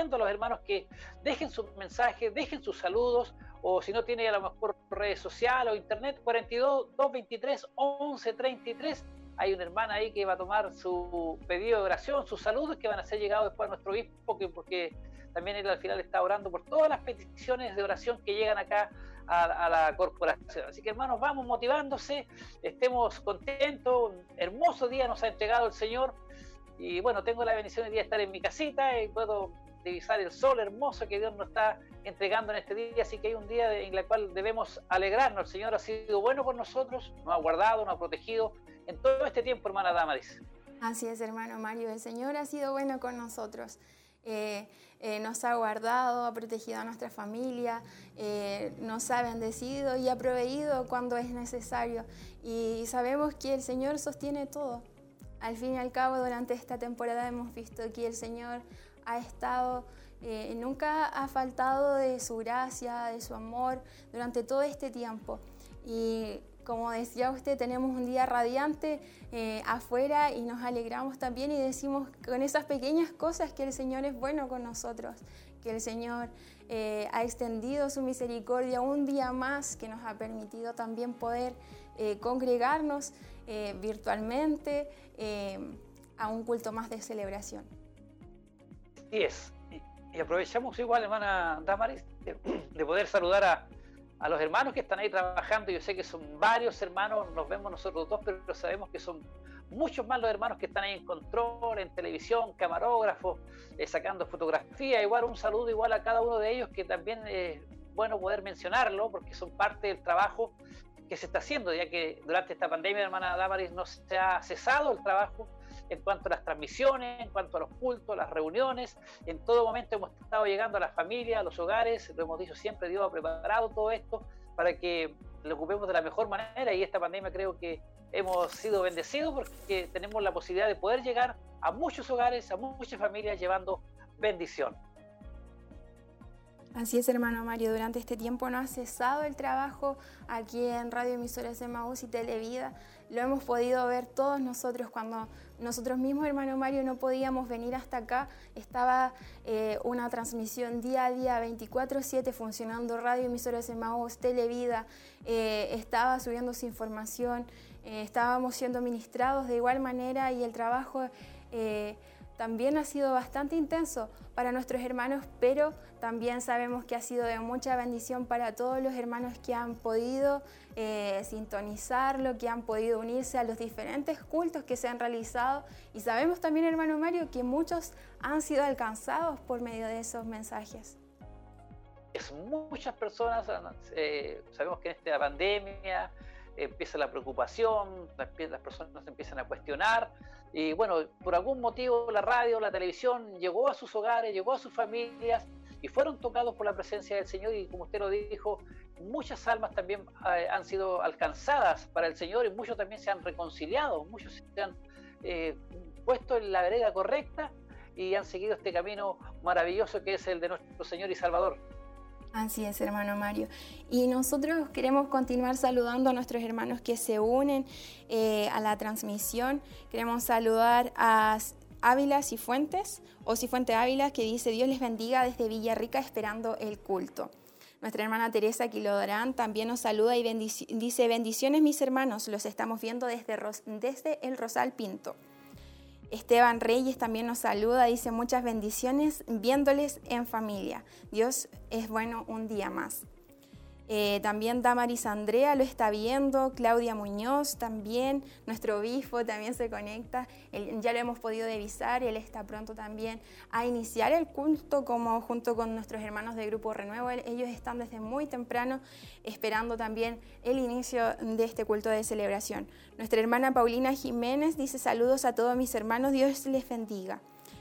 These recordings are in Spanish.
a los hermanos que dejen sus mensajes, dejen sus saludos, o si no tiene a lo mejor redes sociales o internet, 42 223 1133. Hay una hermana ahí que va a tomar su pedido de oración, sus saludos que van a ser llegados después a nuestro obispo, porque también él al final está orando por todas las peticiones de oración que llegan acá a, la corporación. Así que hermanos, vamos motivándose, estemos contentos, un hermoso día nos ha entregado el Señor y bueno, tengo la bendición de día de estar en mi casita y puedo divisar el sol hermoso que Dios nos está entregando en este día, así que hay un día en el cual debemos alegrarnos. El Señor ha sido bueno por nosotros, nos ha guardado, nos ha protegido en todo este tiempo, hermana Damaris. Así es, hermano Mario, el Señor ha sido bueno con nosotros. Eh, eh, nos ha guardado, ha protegido a nuestra familia, eh, nos ha bendecido y ha proveído cuando es necesario. Y sabemos que el Señor sostiene todo. Al fin y al cabo, durante esta temporada hemos visto que el Señor ha estado, nunca ha faltado de su gracia, de su amor durante todo este tiempo. Y como decía usted, tenemos un día radiante eh, afuera y nos alegramos también y decimos con esas pequeñas cosas que el Señor es bueno con nosotros, que el Señor eh, ha extendido su misericordia un día más, que nos ha permitido también poder eh, congregarnos virtualmente a un culto más de celebración. Sí es. Y, aprovechamos igual, hermana Damaris, de poder saludar a, a los hermanos que están ahí trabajando, yo sé que son varios hermanos, nos vemos nosotros dos, pero sabemos que son muchos más los hermanos que están ahí en control, en televisión, camarógrafos, eh, sacando fotografía, igual un saludo igual a cada uno de ellos, que también es bueno poder mencionarlo, porque son parte del trabajo que se está haciendo, ya que durante esta pandemia, hermana Damaris, no se ha cesado el trabajo en cuanto a las transmisiones, en cuanto a los cultos, las reuniones. En todo momento hemos estado llegando a las familias, a los hogares, lo hemos dicho siempre, Dios ha preparado todo esto para que lo ocupemos de la mejor manera y esta pandemia creo que hemos sido bendecidos porque tenemos la posibilidad de poder llegar a muchos hogares, a muchas familias llevando bendición. Así es, hermano Mario, durante este tiempo no ha cesado el trabajo aquí en Radio Emisoras de Maús y Televida. Lo hemos podido ver todos nosotros cuando nosotros mismos, hermano Mario, no podíamos venir hasta acá. Estaba eh, una transmisión día a día, 24-7, funcionando Radio Emisoras de Maús, Televida. Eh, estaba subiendo su información, eh, estábamos siendo ministrados de igual manera y el trabajo también ha sido bastante intenso para nuestros hermanos, pero también sabemos que ha sido de mucha bendición para todos los hermanos que han podido eh, sintonizarlo, que han podido unirse a los diferentes cultos que se han realizado. Y sabemos también, hermano Mario, que muchos han sido alcanzados por medio de esos mensajes. Muchas personas, eh, sabemos que en esta pandemia empieza la preocupación, las personas empiezan a cuestionar y bueno, por algún motivo la radio, la televisión llegó a sus hogares, llegó a sus familias y fueron tocados por la presencia del Señor y como usted lo dijo, muchas almas también eh, han sido alcanzadas para el Señor y muchos también se han reconciliado, muchos se han eh, puesto en la vereda correcta y han seguido este camino maravilloso que es el de nuestro Señor y Salvador. Así es, hermano Mario. Y nosotros queremos continuar saludando a nuestros hermanos que se unen eh, a la transmisión. Queremos saludar a Ávila Cifuentes o Cifuente Ávila que dice Dios les bendiga desde Villarrica esperando el culto. Nuestra hermana Teresa Quilodrán también nos saluda y dice bendiciones mis hermanos, los estamos viendo desde, desde el Rosal Pinto. Esteban Reyes también nos saluda, dice muchas bendiciones viéndoles en familia. Dios es bueno un día más. Eh, también Damaris Andrea lo está viendo, Claudia Muñoz también, nuestro obispo también se conecta, ya lo hemos podido divisar, él está pronto también a iniciar el culto como junto con nuestros hermanos de Grupo Renuevo, ellos están desde muy temprano esperando también el inicio de este culto de celebración. Nuestra hermana Paulina Jiménez dice saludos a todos mis hermanos, Dios les bendiga.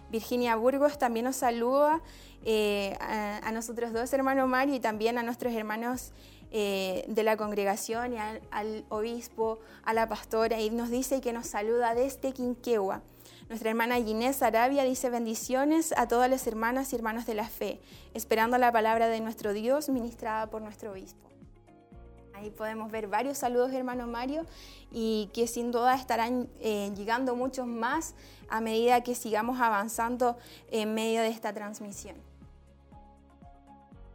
Virginia Burgos también nos saluda eh, a, nosotros dos, hermano Mario, y también a nuestros hermanos eh, de la congregación y al, obispo, a la pastora, y nos dice que nos saluda desde Quinquegua. Nuestra hermana Ginés Arabia dice bendiciones a todas las hermanas y hermanos de la fe, esperando la palabra de nuestro Dios ministrada por nuestro obispo. Ahí podemos ver varios saludos, hermano Mario, y que sin duda estarán eh, llegando muchos más a medida que sigamos avanzando en medio de esta transmisión.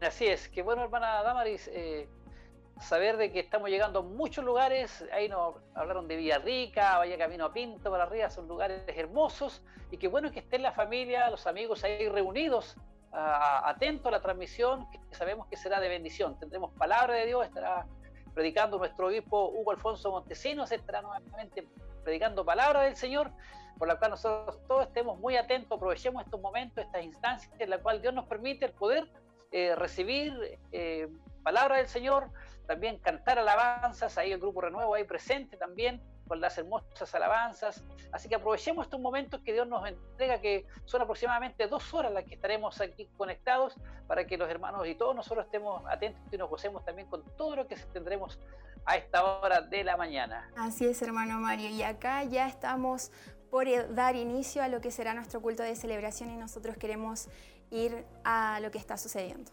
Así es, que bueno, hermana Damaris, eh, saber de que estamos llegando a muchos lugares, ahí nos hablaron de Villarrica, Vaya Camino a Pinto, para arriba, son lugares hermosos, y qué bueno que estén la familia, los amigos ahí reunidos, atentos a la transmisión, que sabemos que será de bendición. Tendremos palabra de Dios, estará predicando nuestro obispo Hugo Alfonso Montesinos, estará nuevamente predicando palabra del Señor, por la cual nosotros todos estemos muy atentos, aprovechemos estos momentos, estas instancias en la cual Dios nos permite el poder eh, recibir eh, palabra del Señor, también cantar alabanzas, ahí el grupo Renuevo ahí presente también con las hermosas alabanzas. Así que aprovechemos estos momentos que Dios nos entrega, que son aproximadamente dos horas las que estaremos aquí conectados, para que los hermanos y todos nosotros estemos atentos y nos gocemos también con todo lo que tendremos a esta hora de la mañana. Así es, hermano Mario. Y acá ya estamos por dar inicio a lo que será nuestro culto de celebración y nosotros queremos ir a lo que está sucediendo.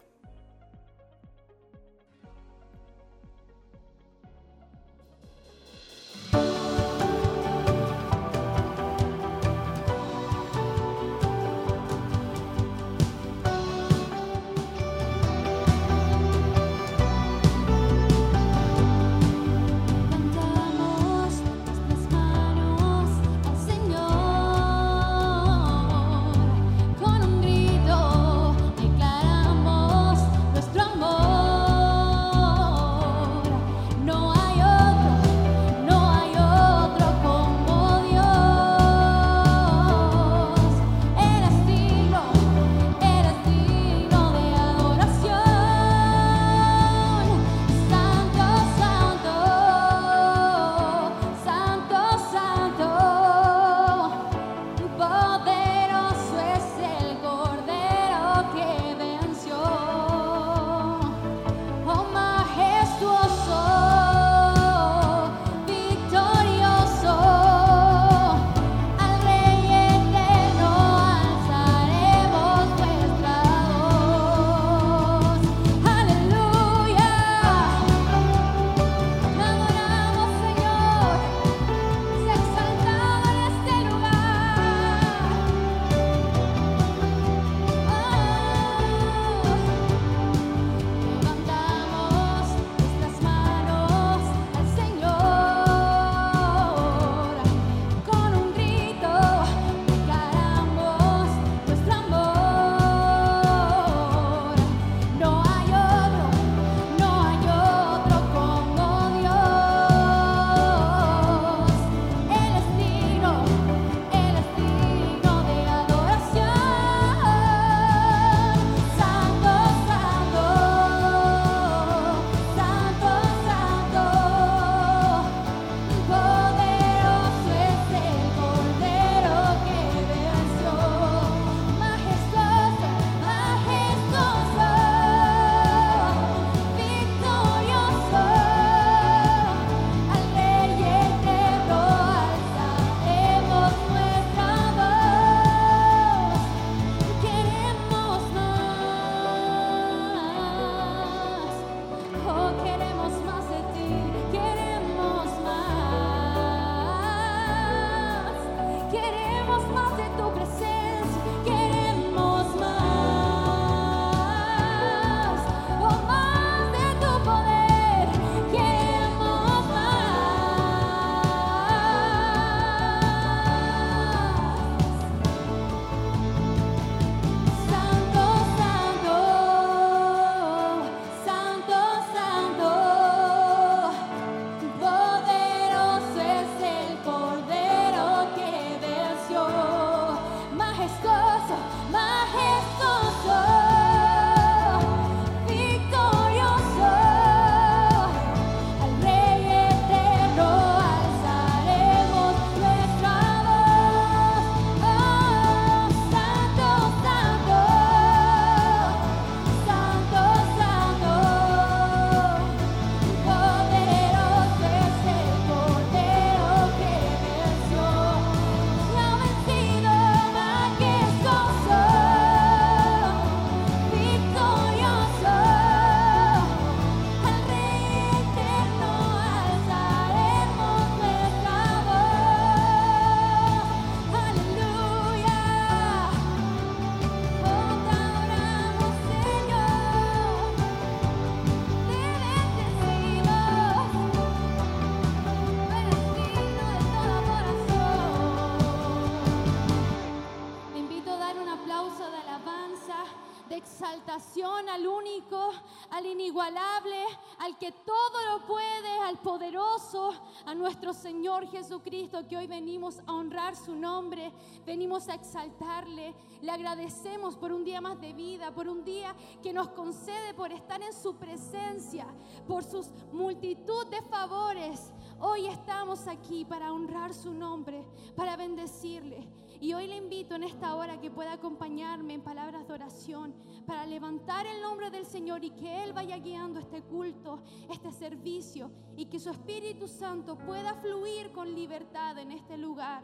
Que todo lo puede, al poderoso, a nuestro Señor Jesucristo, que hoy venimos a honrar su nombre, venimos a exaltarle. Le agradecemos por un día más de vida, por un día que nos concede por estar en su presencia, por sus multitud de favores. Hoy estamos aquí para honrar su nombre, para bendecirle. Y hoy le invito en esta hora que pueda acompañarme en palabras de oración para levantar el nombre del Señor y que Él vaya guiando este culto, este servicio y que su Espíritu Santo pueda fluir con libertad en este lugar.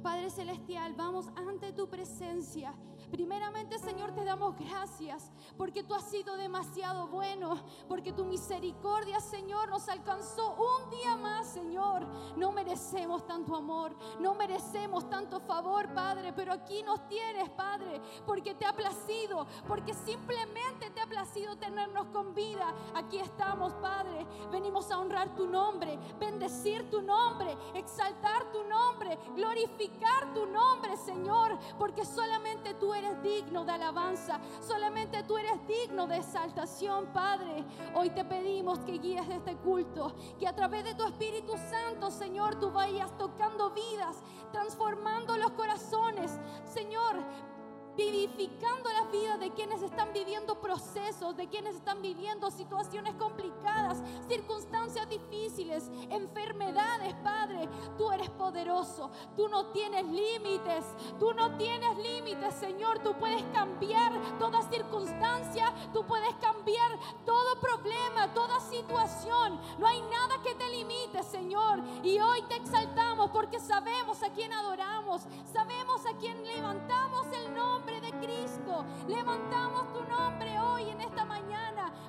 Padre Celestial, vamos ante tu presencia Primeramente, Señor, te damos gracias porque tú has sido demasiado bueno, porque tu misericordia, Señor, nos alcanzó un día más, Señor. No merecemos tanto amor, no merecemos tanto favor, Padre, pero aquí nos tienes, Padre, porque te ha placido, porque simplemente te ha placido tenernos con vida. Aquí estamos, Padre. Venimos a honrar tu nombre, bendecir tu nombre, exaltar tu nombre, glorificar tu nombre, Señor, porque solamente tú eres digno de alabanza, solamente tú eres digno de exaltación, Padre. Hoy te pedimos que guíes este culto, que a través de tu Espíritu Santo, Señor, tú vayas tocando vidas, transformando los corazones. Señor, vivificando la vida de quienes están viviendo procesos, de quienes están viviendo situaciones complicadas, circunstancias difíciles, enfermedades, Padre. Tú eres poderoso, tú no tienes límites, tú no tienes límites, Señor. Tú puedes cambiar toda circunstancia, tú puedes cambiar todo problema, toda situación. No hay nada que te limite, Señor. Y hoy te exaltamos porque sabemos a quién adoramos, sabemos a quién levantamos el nombre de Cristo. Levantamos tu nombre hoy en esta mañana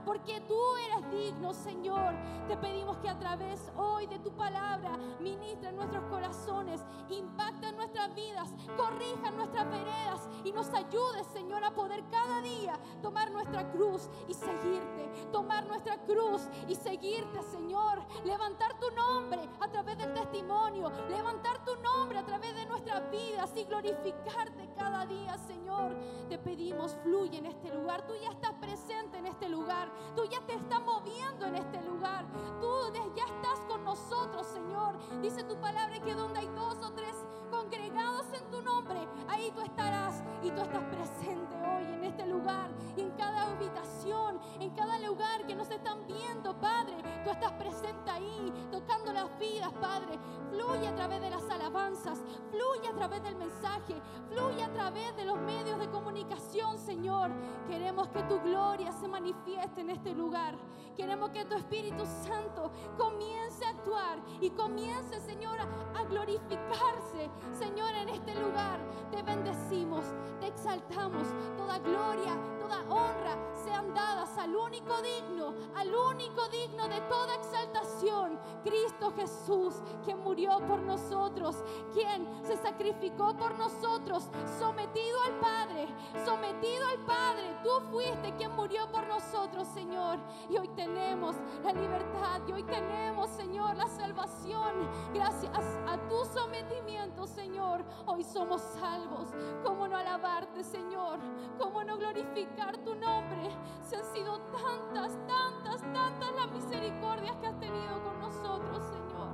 porque tú eres digno, Señor. Te pedimos que a través hoy de tu palabra ministra en nuestros corazones, impacta en nuestras vidas, corrija nuestras veredas y nos ayude, Señor, a poder cada día tomar nuestra cruz y seguirte. Tomar nuestra cruz y seguirte, Señor. Levantar tu nombre a través del testimonio. Levantar tu nombre a través de nuestras vidas y glorificarte cada día, Señor. Te pedimos, fluye en este lugar. Tú ya estás presente en este lugar. Tú ya te estás moviendo en este lugar. Tú ya estás con nosotros, Señor. Dice tu palabra que donde hay dos o tres congregados en tu nombre, ahí tú estarás y tú estás presente hoy en este lugar y en cada habitación, en cada lugar que nos están viendo, Padre. Tú estás presente ahí, tocando las vidas, Padre. Fluye a través de las alabanzas, fluye a través del mensaje, fluye a través de los medios de comunicación, Señor. Queremos que tu gloria se manifieste en este lugar. Queremos que tu Espíritu Santo comience a actuar y comience, Señor, a glorificarse, Señor, en este lugar. Te bendecimos, te exaltamos. Toda gloria, toda honra sean dadas al único digno, al único digno de toda exaltación, Cristo Jesús, quien murió por nosotros, quien se sacrificó por nosotros, sometido al Padre, sometido al Padre. Tú fuiste quien murió por nosotros, Señor. Y hoy tenemos la libertad, y hoy tenemos, Señor, la salvación. Gracias a tu sometimiento, Señor, hoy somos salvos. ¿Cómo no alabarte, Señor? ¿Cómo no glorificar tu nombre? Se han sido tantas, tantas, tantas las misericordias que has tenido con nosotros, Señor.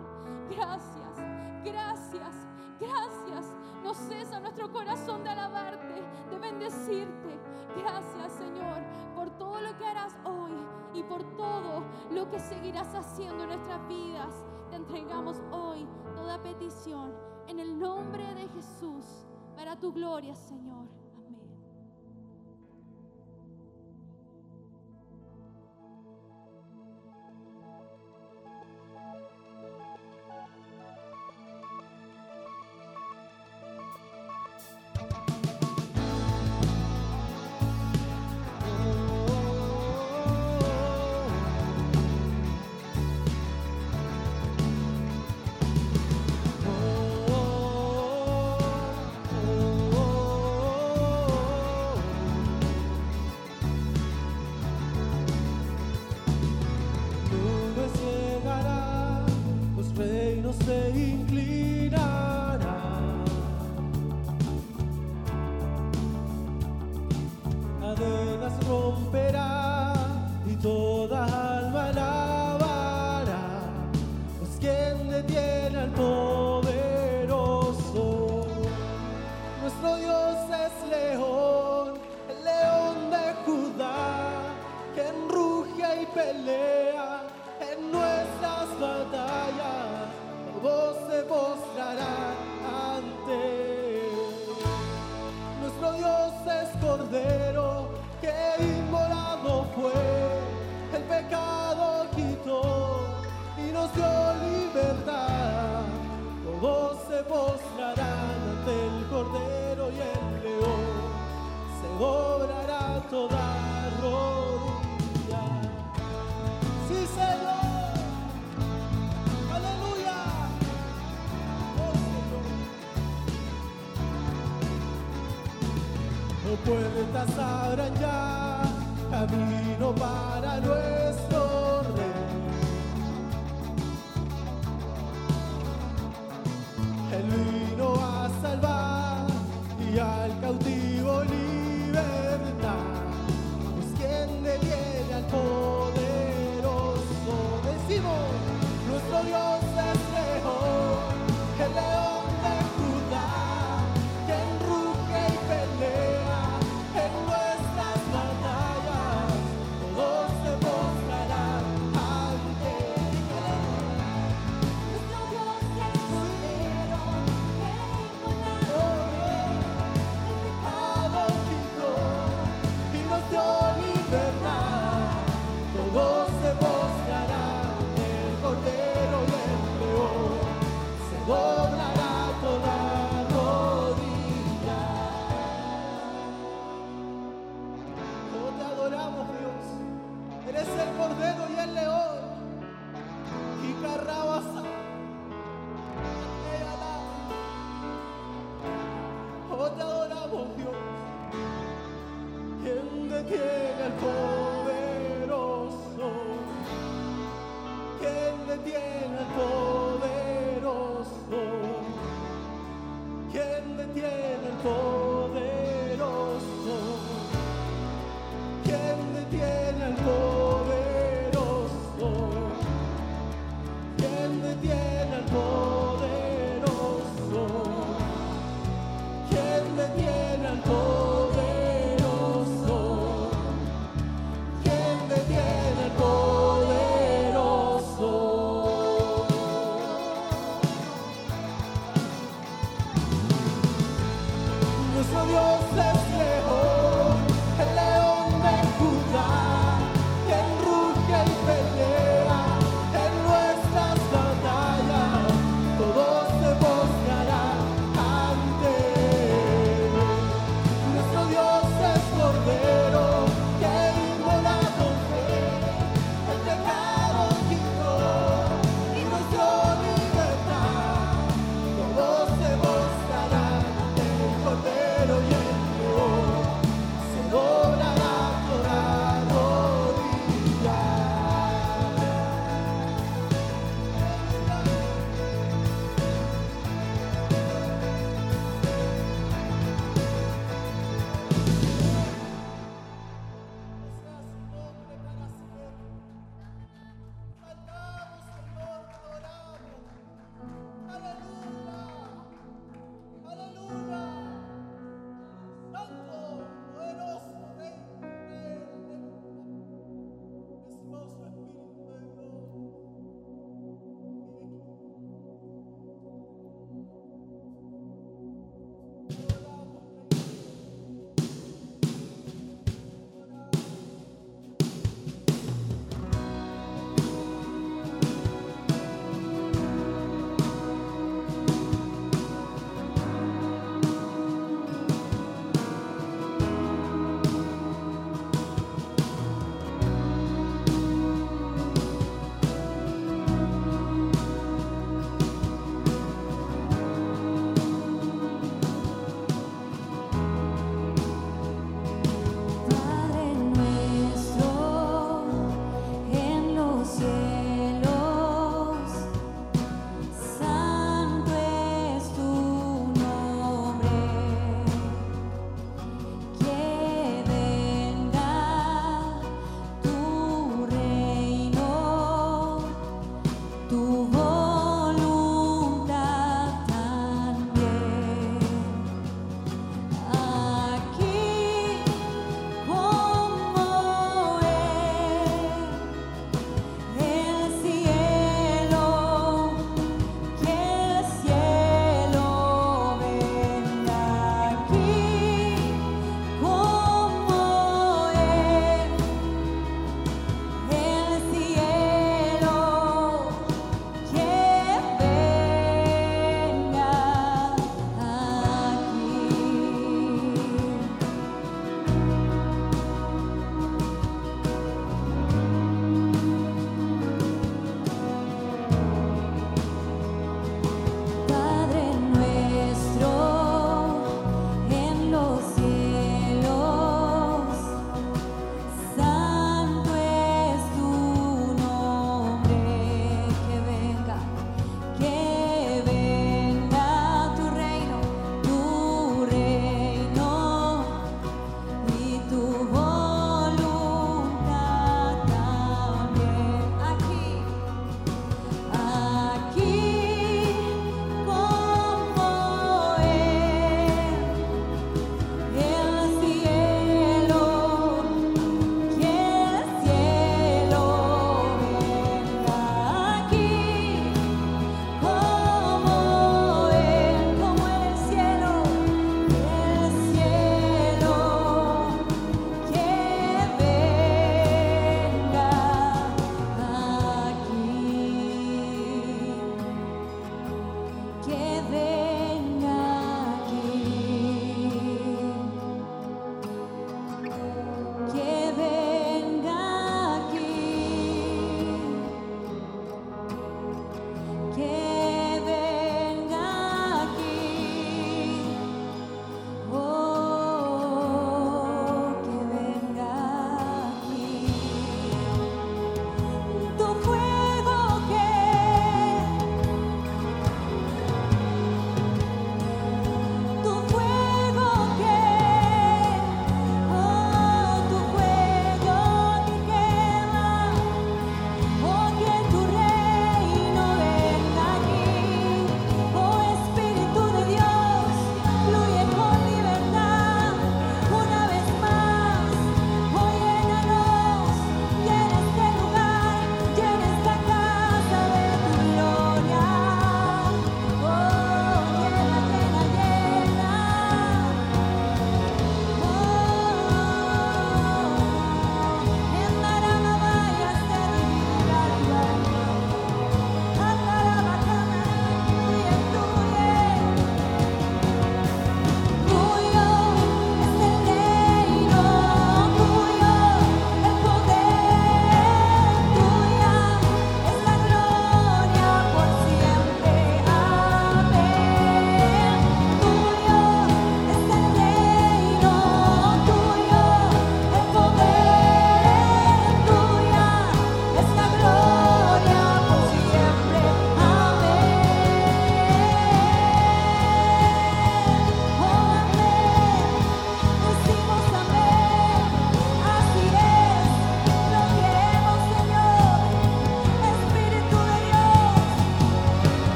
Gracias, gracias, gracias. No cesa nuestro corazón de alabarte, de bendecirte. Gracias, Señor, por todo lo que harás hoy y por todo lo que seguirás haciendo en nuestras vidas. Te entregamos hoy toda petición en el nombre de Jesús, para tu gloria, Señor.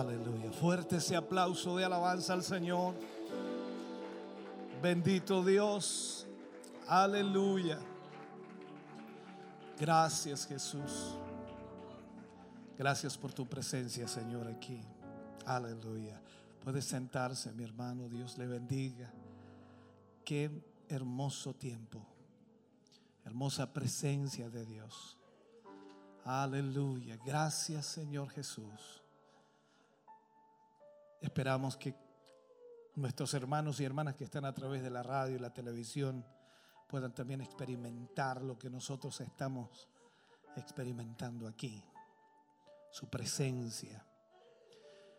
Aleluya. Fuerte ese aplauso de alabanza al Señor. Bendito Dios. Aleluya. Gracias Jesús. Gracias por tu presencia, Señor, aquí. Aleluya. Puede sentarse, mi hermano. Dios le bendiga. Qué hermoso tiempo. Hermosa presencia de Dios. Aleluya. Gracias Señor Jesús. Esperamos que nuestros hermanos y hermanas que están a través de la radio y la televisión puedan también experimentar lo que nosotros estamos experimentando aquí. Su presencia,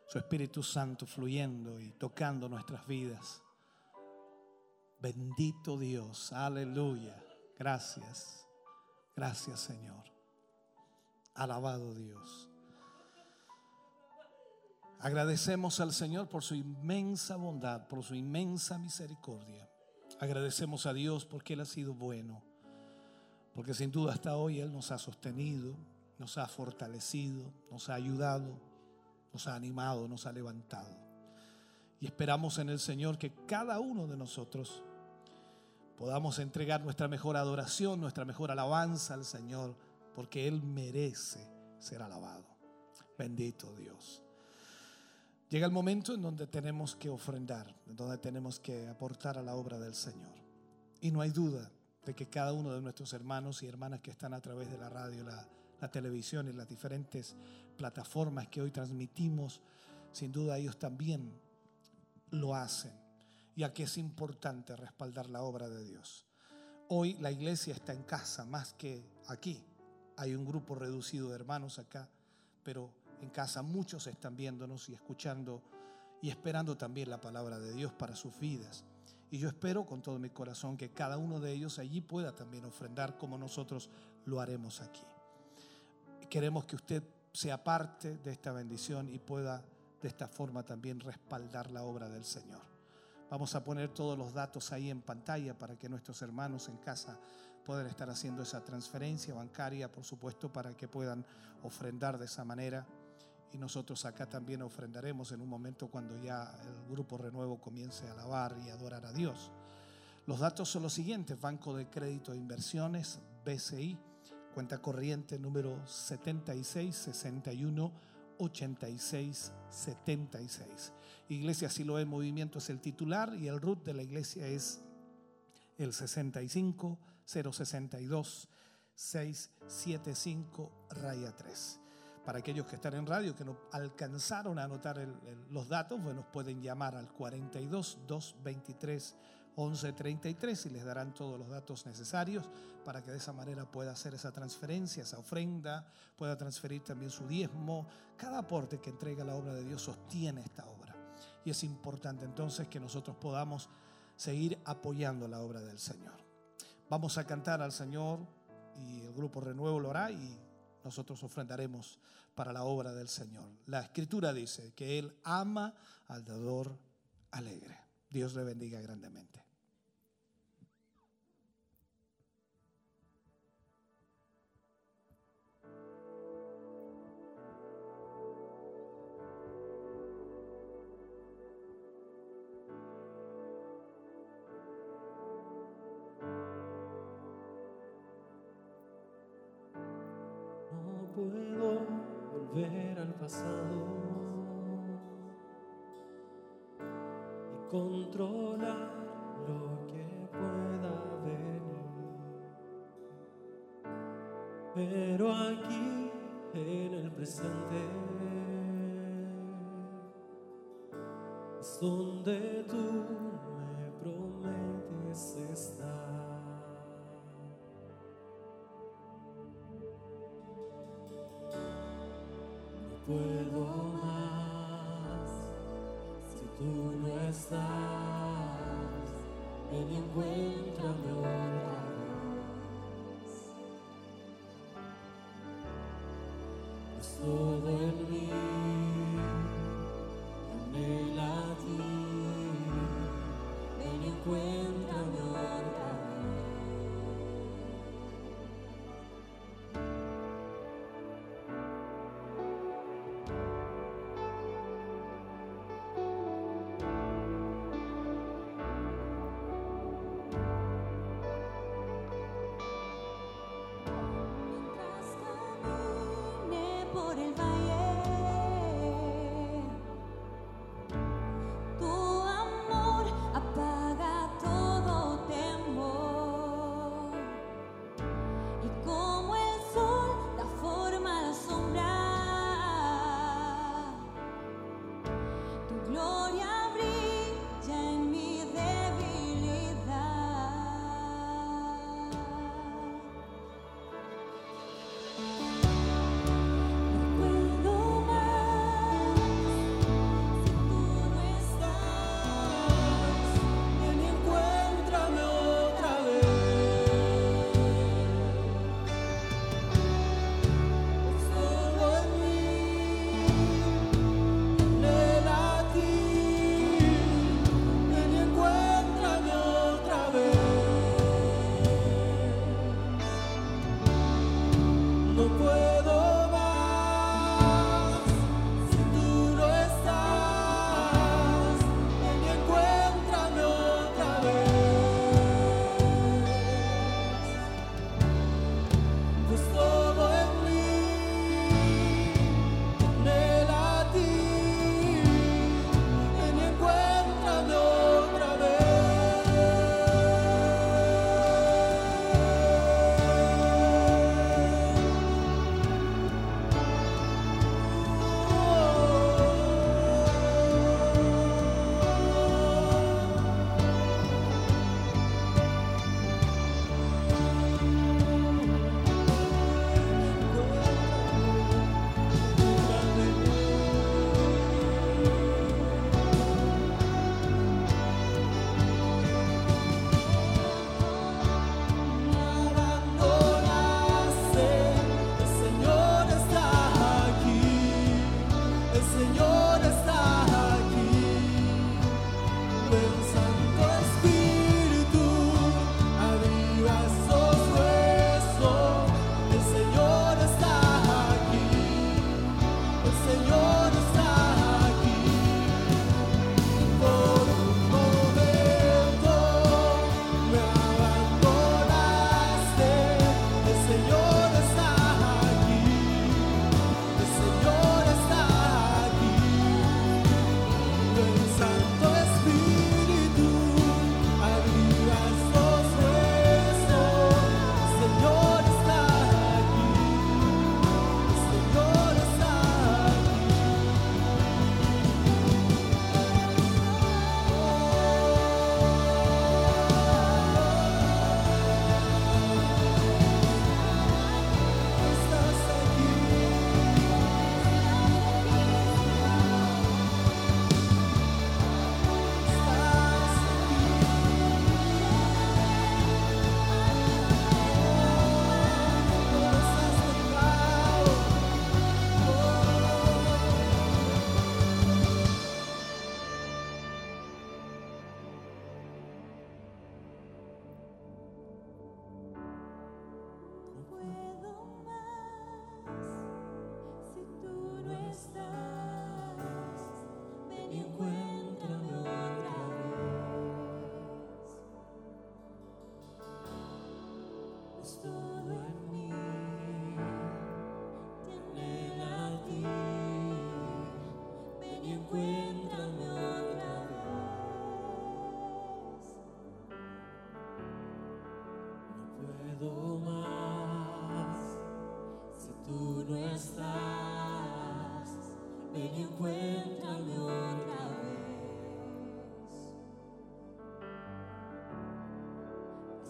su Espíritu Santo fluyendo y tocando nuestras vidas. Bendito Dios, aleluya. Gracias, gracias Señor. Alabado Dios. Agradecemos al Señor por su inmensa bondad, por su inmensa misericordia. Agradecemos a Dios porque Él ha sido bueno, porque sin duda hasta hoy Él nos ha sostenido, nos ha fortalecido, nos ha ayudado, nos ha animado, nos ha levantado. Y esperamos en el Señor que cada uno de nosotros podamos entregar nuestra mejor adoración, nuestra mejor alabanza al Señor, porque Él merece ser alabado. Bendito Dios. Llega el momento en donde tenemos que ofrendar, en donde tenemos que aportar a la obra del Señor. Y no hay duda de que cada uno de nuestros hermanos y hermanas que están a través de la radio, la, la televisión y las diferentes plataformas que hoy transmitimos, sin duda ellos también lo hacen, ya que es importante respaldar la obra de Dios. Hoy la iglesia está en casa más que aquí. Hay un grupo reducido de hermanos acá, pero en casa muchos están viéndonos y escuchando y esperando también la palabra de Dios para sus vidas. Y yo espero con todo mi corazón que cada uno de ellos allí pueda también ofrendar como nosotros lo haremos aquí. Queremos que usted sea parte de esta bendición y pueda de esta forma también respaldar la obra del Señor. Vamos a poner todos los datos ahí en pantalla para que nuestros hermanos en casa puedan estar haciendo esa transferencia bancaria, por supuesto, para que puedan ofrendar de esa manera. Y nosotros acá también ofrendaremos en un momento cuando ya el grupo Renuevo comience a alabar y adorar a Dios. Los datos son los siguientes. Banco de Crédito de Inversiones, BCI, cuenta corriente número 76 61 86 76. Iglesia Siloé Movimiento es el titular y el RUT de la iglesia es el 65 062 675 raya 3 para aquellos que están en radio que no alcanzaron a anotar los datos, bueno, pueden llamar al 42 223 1133 y les darán todos los datos necesarios para que de esa manera pueda hacer esa transferencia, esa ofrenda, pueda transferir también su diezmo. Cada aporte que entrega la obra de Dios sostiene esta obra. Y es importante entonces que nosotros podamos seguir apoyando la obra del Señor. Vamos a cantar al Señor y el grupo Renuevo lo hará y nosotros ofrendaremos para la obra del Señor. La escritura dice que Él ama al dador alegre. Dios le bendiga grandemente. Y controlar lo que pueda venir. Pero aquí en el presente es donde tú me prometes estar. Estás. Ven y encuéntrame otra vez. Es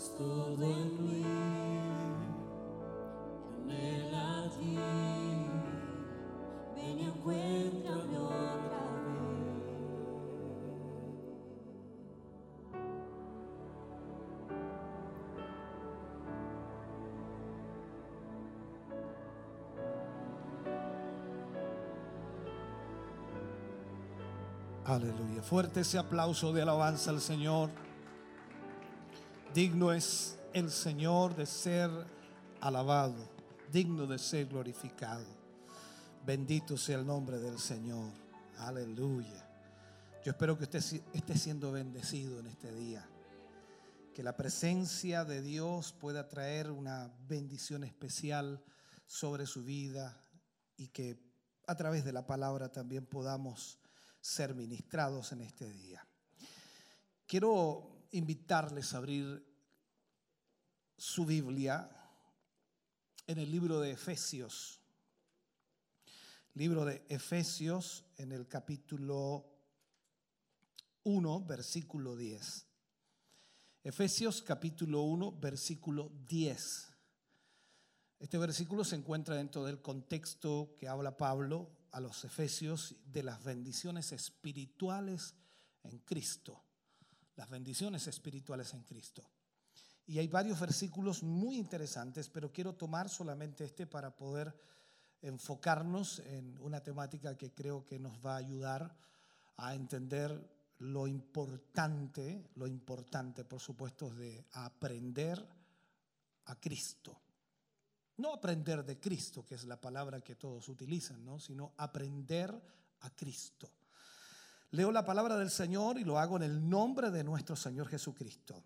Es todo en mí, anhela a ti, ven y encuéntrame otra. Aleluya. Fuerte ese aplauso de alabanza al Señor. Digno es el Señor de ser alabado, digno de ser glorificado. Bendito sea el nombre del Señor. Aleluya. Yo espero que usted esté siendo bendecido en este día. Que la presencia de Dios pueda traer una bendición especial sobre su vida y que a través de la palabra también podamos ser ministrados en este día. Quiero invitarles a abrir su Biblia en el libro de Efesios. Libro de Efesios en el capítulo 1, versículo 10. Efesios capítulo 1, versículo 10. Este versículo se encuentra dentro del contexto que habla Pablo a los efesios de las bendiciones espirituales en Cristo. Las bendiciones espirituales en Cristo. Y hay varios versículos muy interesantes, pero quiero tomar solamente este para poder enfocarnos en una temática que creo que nos va a ayudar a entender lo importante, lo importante, por supuesto, de aprender a Cristo. No aprender de Cristo, que es la palabra que todos utilizan, ¿no? sino aprender a Cristo. Leo la palabra del Señor y lo hago en el nombre de nuestro Señor Jesucristo.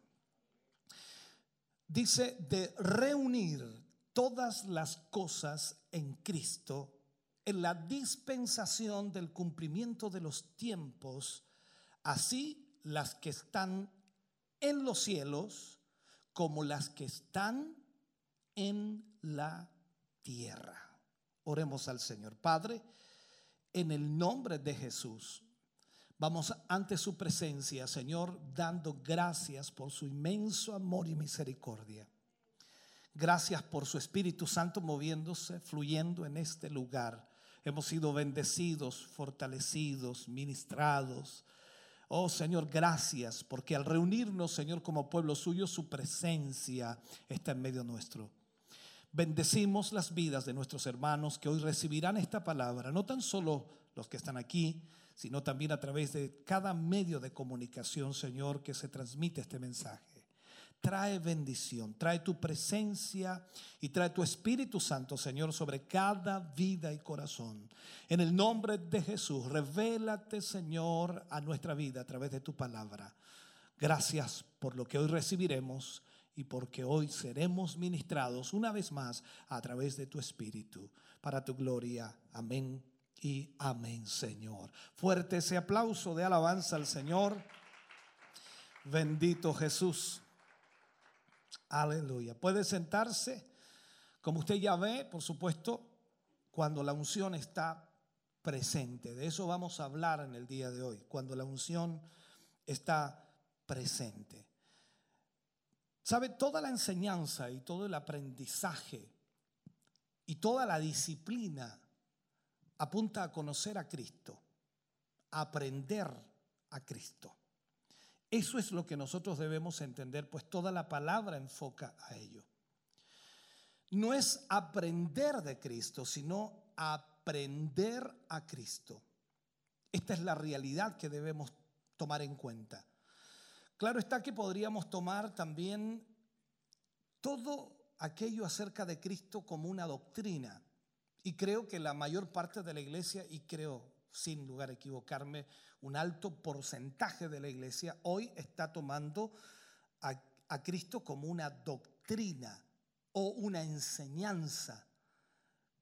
Dice de reunir todas las cosas en Cristo en la dispensación del cumplimiento de los tiempos, así las que están en los cielos como las que están en la tierra. Oremos al Señor. Padre, en el nombre de Jesús, vamos ante su presencia, Señor, dando gracias por su inmenso amor y misericordia. Gracias por su Espíritu Santo moviéndose, fluyendo en este lugar. Hemos sido bendecidos, fortalecidos, ministrados. Oh Señor, gracias, porque al reunirnos, Señor, como pueblo suyo, su presencia está en medio nuestro. Bendecimos las vidas de nuestros hermanos que hoy recibirán esta palabra, no tan solo los que están aquí, sino también a través de cada medio de comunicación, Señor, que se transmite este mensaje. Trae bendición, trae tu presencia y trae tu Espíritu Santo, Señor, sobre cada vida y corazón. En el nombre de Jesús, revélate, Señor, a nuestra vida a través de tu palabra. Gracias por lo que hoy recibiremos y porque hoy seremos ministrados una vez más a través de tu Espíritu, para tu gloria. Amén y amén, Señor. Fuerte ese aplauso de alabanza al Señor. Bendito Jesús. Aleluya. Puede sentarse. Como usted ya ve, por supuesto, cuando la unción está presente. De eso vamos a hablar en el día de hoy, cuando la unción está presente. ¿Sabe? Toda la enseñanza y todo el aprendizaje y toda la disciplina apunta a conocer a Cristo, a aprender a Cristo. Eso es lo que nosotros debemos entender, pues toda la palabra enfoca a ello. No es aprender de Cristo, sino aprender a Cristo. Esta es la realidad que debemos tomar en cuenta. Claro está que podríamos tomar también todo aquello acerca de Cristo como una doctrina. Y creo que la mayor parte de la iglesia, y creo sin lugar a equivocarme, un alto porcentaje de la iglesia hoy está tomando a, a Cristo como una doctrina o una enseñanza.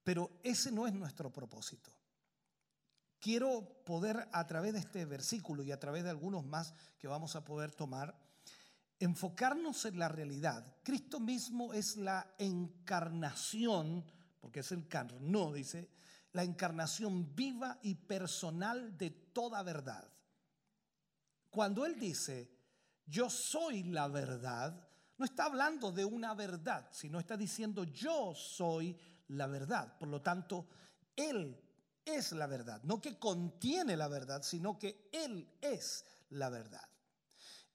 Pero ese no es nuestro propósito. Quiero poder a través de este versículo y a través de algunos más que vamos a poder tomar, enfocarnos en la realidad. Cristo mismo es la encarnación, porque es el carno, dice, la encarnación viva y personal de toda verdad. Cuando Él dice, yo soy la verdad, no está hablando de una verdad, sino está diciendo, yo soy la verdad. Por lo tanto, Él es la verdad. No que contiene la verdad, sino que Él es la verdad.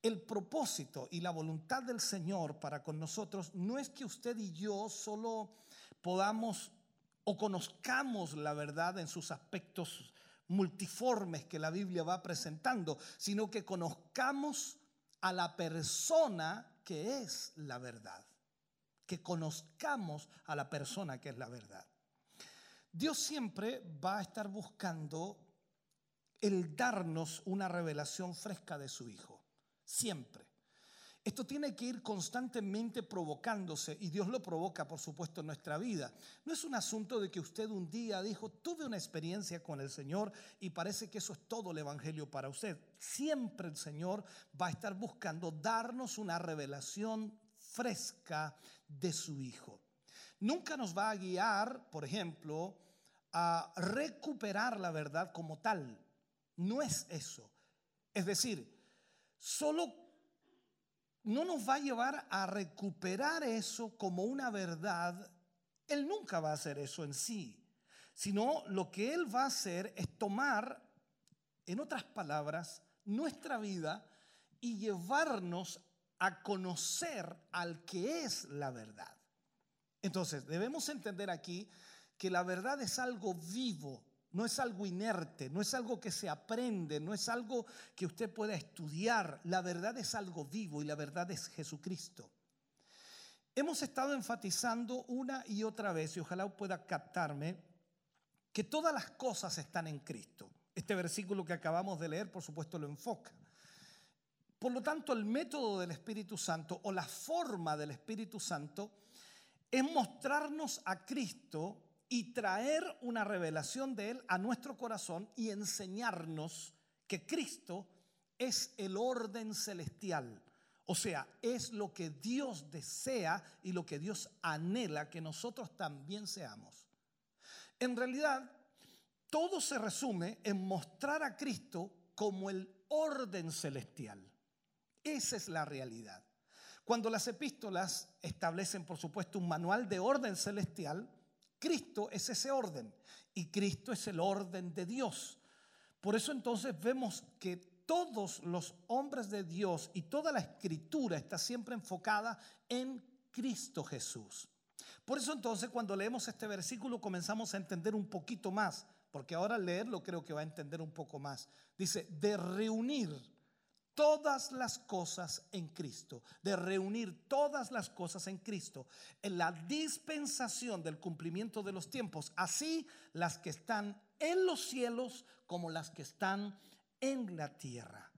El propósito y la voluntad del Señor para con nosotros no es que usted y yo solo podamos o conozcamos la verdad en sus aspectos multiformes que la Biblia va presentando, sino que conozcamos a la persona que es la verdad, que conozcamos a la persona que es la verdad. Dios siempre va a estar buscando el darnos una revelación fresca de su Hijo, siempre. Esto tiene que ir constantemente provocándose y Dios lo provoca, por supuesto, en nuestra vida. No es un asunto de que usted un día dijo, tuve una experiencia con el Señor y parece que eso es todo el Evangelio para usted. Siempre el Señor va a estar buscando darnos una revelación fresca de su Hijo. Nunca nos va a guiar, por ejemplo, a recuperar la verdad como tal. No es eso. Es decir, solo no nos va a llevar a recuperar eso como una verdad. Él nunca va a hacer eso en sí, sino lo que Él va a hacer es tomar, en otras palabras, nuestra vida y llevarnos a conocer al que es la verdad. Entonces, debemos entender aquí que la verdad es algo vivo, no es algo inerte, no es algo que se aprende, no es algo que usted pueda estudiar. La verdad es algo vivo y la verdad es Jesucristo. Hemos estado enfatizando una y otra vez, y ojalá pueda captarme, que todas las cosas están en Cristo. Este versículo que acabamos de leer, por supuesto, lo enfoca. Por lo tanto, el método del Espíritu Santo o la forma del Espíritu Santo es mostrarnos a Cristo y traer una revelación de Él a nuestro corazón y enseñarnos que Cristo es el orden celestial. O sea, es lo que Dios desea y lo que Dios anhela que nosotros también seamos. En realidad, todo se resume en mostrar a Cristo como el orden celestial. Esa es la realidad. Cuando las epístolas establecen, por supuesto, un manual de orden celestial, Cristo es ese orden y Cristo es el orden de Dios. Por eso entonces vemos que todos los hombres de Dios y toda la escritura está siempre enfocada en Cristo Jesús. Por eso entonces cuando leemos este versículo comenzamos a entender un poquito más, porque ahora al leerlo creo que va a entender un poco más. Dice, de reunir todas las cosas en Cristo, de reunir todas las cosas en Cristo, en la dispensación del cumplimiento de los tiempos, así las que están en los cielos como las que están en la tierra.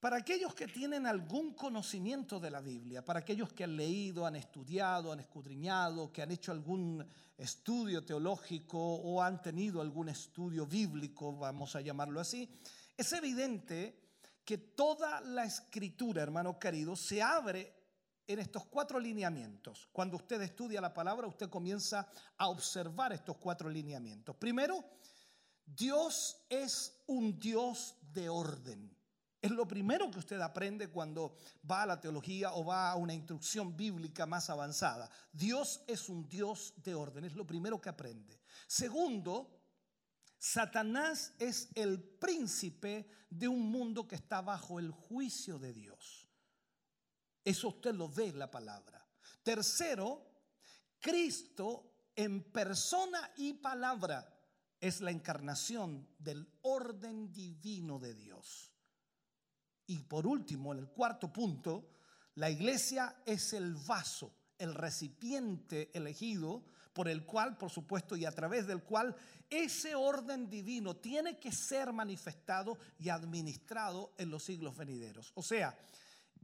Para aquellos que tienen algún conocimiento de la Biblia, para aquellos que han leído, han estudiado, han escudriñado, que han hecho algún estudio teológico o han tenido algún estudio bíblico, vamos a llamarlo así, es evidente que toda la escritura, hermano querido, se abre en estos cuatro lineamientos. Cuando usted estudia la palabra, usted comienza a observar estos cuatro lineamientos. Primero, Dios es un Dios de orden. Es lo primero que usted aprende cuando va a la teología o va a una instrucción bíblica más avanzada. Dios es un Dios de orden, es lo primero que aprende. Segundo, Satanás es el príncipe de un mundo que está bajo el juicio de Dios. Eso usted lo ve en la palabra. Tercero, Cristo en persona y palabra es la encarnación del orden divino de Dios. Y por último, en el cuarto punto, la iglesia es el vaso, el recipiente elegido por el cual, por supuesto, y a través del cual ese orden divino tiene que ser manifestado y administrado en los siglos venideros. O sea,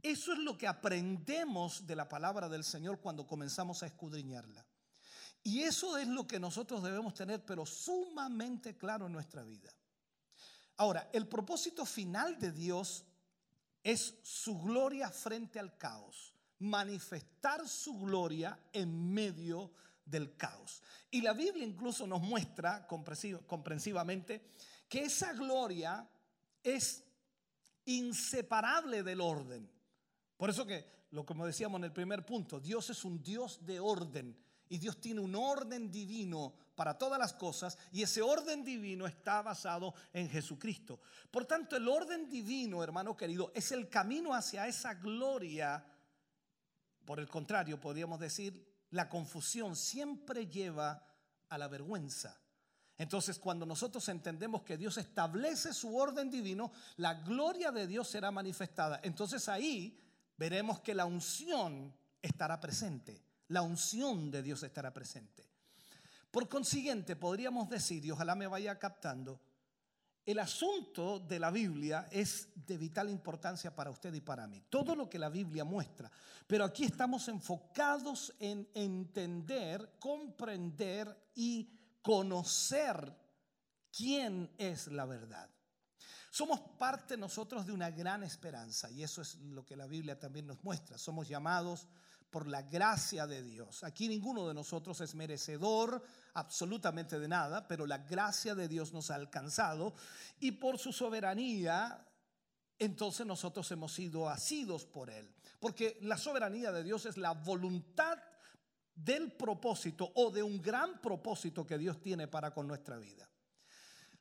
eso es lo que aprendemos de la palabra del Señor cuando comenzamos a escudriñarla. Y eso es lo que nosotros debemos tener, pero sumamente claro en nuestra vida. Ahora, el propósito final de Dios es su gloria frente al caos, manifestar su gloria en medio del caos. Y la Biblia incluso nos muestra comprensiv- comprensivamente que esa gloria es inseparable del orden. Por eso que, lo como decíamos en el primer punto, Dios es un Dios de orden y Dios tiene un orden divino para todas las cosas y ese orden divino está basado en Jesucristo. Por tanto, el orden divino, hermano querido, es el camino hacia esa gloria. Por el contrario, podríamos decir, la confusión siempre lleva a la vergüenza. Entonces, cuando nosotros entendemos que Dios establece su orden divino, la gloria de Dios será manifestada. Entonces ahí veremos que la unción estará presente. La unción de Dios estará presente. Por consiguiente, podríamos decir, y ojalá me vaya captando, el asunto de la Biblia es de vital importancia para usted y para mí. Todo lo que la Biblia muestra. Pero aquí estamos enfocados en entender, comprender y conocer quién es la verdad. Somos parte nosotros de una gran esperanza y eso es lo que la Biblia también nos muestra. Somos llamados por la gracia de Dios. Aquí ninguno de nosotros es merecedor absolutamente de nada, pero la gracia de Dios nos ha alcanzado y por su soberanía, entonces nosotros hemos sido asidos por Él. Porque la soberanía de Dios es la voluntad del propósito o de un gran propósito que Dios tiene para con nuestra vida.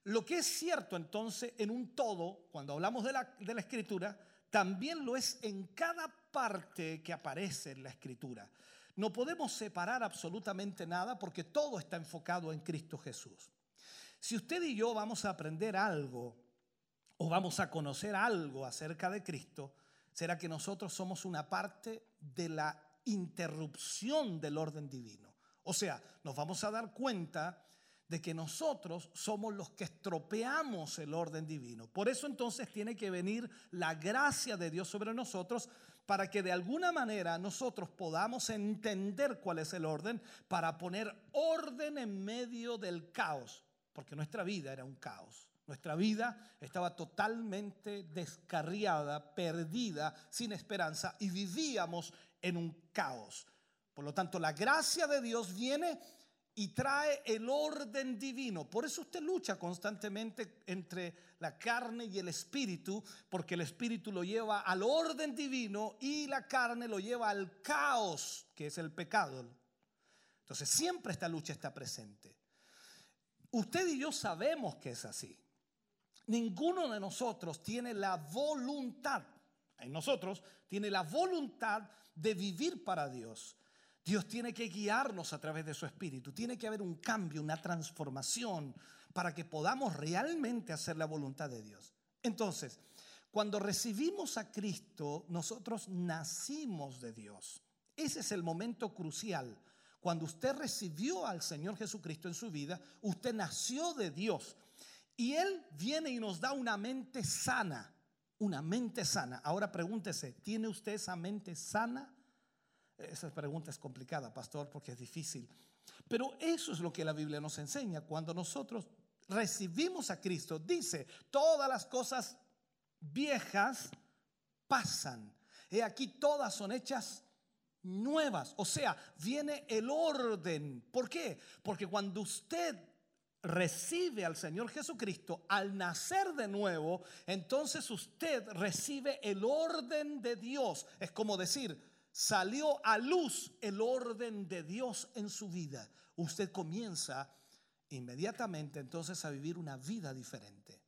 Lo que es cierto entonces en un todo, cuando hablamos de la, de la escritura, también lo es en cada parte que aparece en la escritura. No podemos separar absolutamente nada porque todo está enfocado en Cristo Jesús. Si usted y yo vamos a aprender algo o vamos a conocer algo acerca de Cristo, será que nosotros somos una parte de la interrupción del orden divino. O sea, nos vamos a dar cuenta de que nosotros somos los que estropeamos el orden divino. Por eso entonces tiene que venir la gracia de Dios sobre nosotros para que de alguna manera nosotros podamos entender cuál es el orden para poner orden en medio del caos, porque nuestra vida era un caos. Nuestra vida estaba totalmente descarriada, perdida, sin esperanza y vivíamos en un caos. Por lo tanto, la gracia de Dios viene y trae el orden divino. Por eso usted lucha constantemente entre la carne y el espíritu, porque el espíritu lo lleva al orden divino y la carne lo lleva al caos, que es el pecado. Entonces siempre esta lucha está presente. Usted y yo sabemos que es así. Ninguno de nosotros tiene la voluntad, en nosotros tiene la voluntad de vivir para Dios. Dios tiene que guiarnos a través de su espíritu. Tiene que haber un cambio, una transformación para que podamos realmente hacer la voluntad de Dios. Entonces, cuando recibimos a Cristo, nosotros nacimos de Dios. Ese es el momento crucial. Cuando usted recibió al Señor Jesucristo en su vida, usted nació de Dios. Y Él viene y nos da una mente sana, una mente sana. Ahora pregúntese, ¿tiene usted esa mente sana? Esa pregunta es complicada, pastor, porque es difícil. Pero eso es lo que la Biblia nos enseña. Cuando nosotros recibimos a Cristo, dice, todas las cosas viejas pasan. He aquí todas son hechas nuevas. O sea, viene el orden. ¿Por qué? Porque cuando usted recibe al Señor Jesucristo, al nacer de nuevo, entonces usted recibe el orden de Dios. Es como decir, salió a luz el orden de Dios en su vida. Usted comienza inmediatamente entonces a vivir una vida diferente.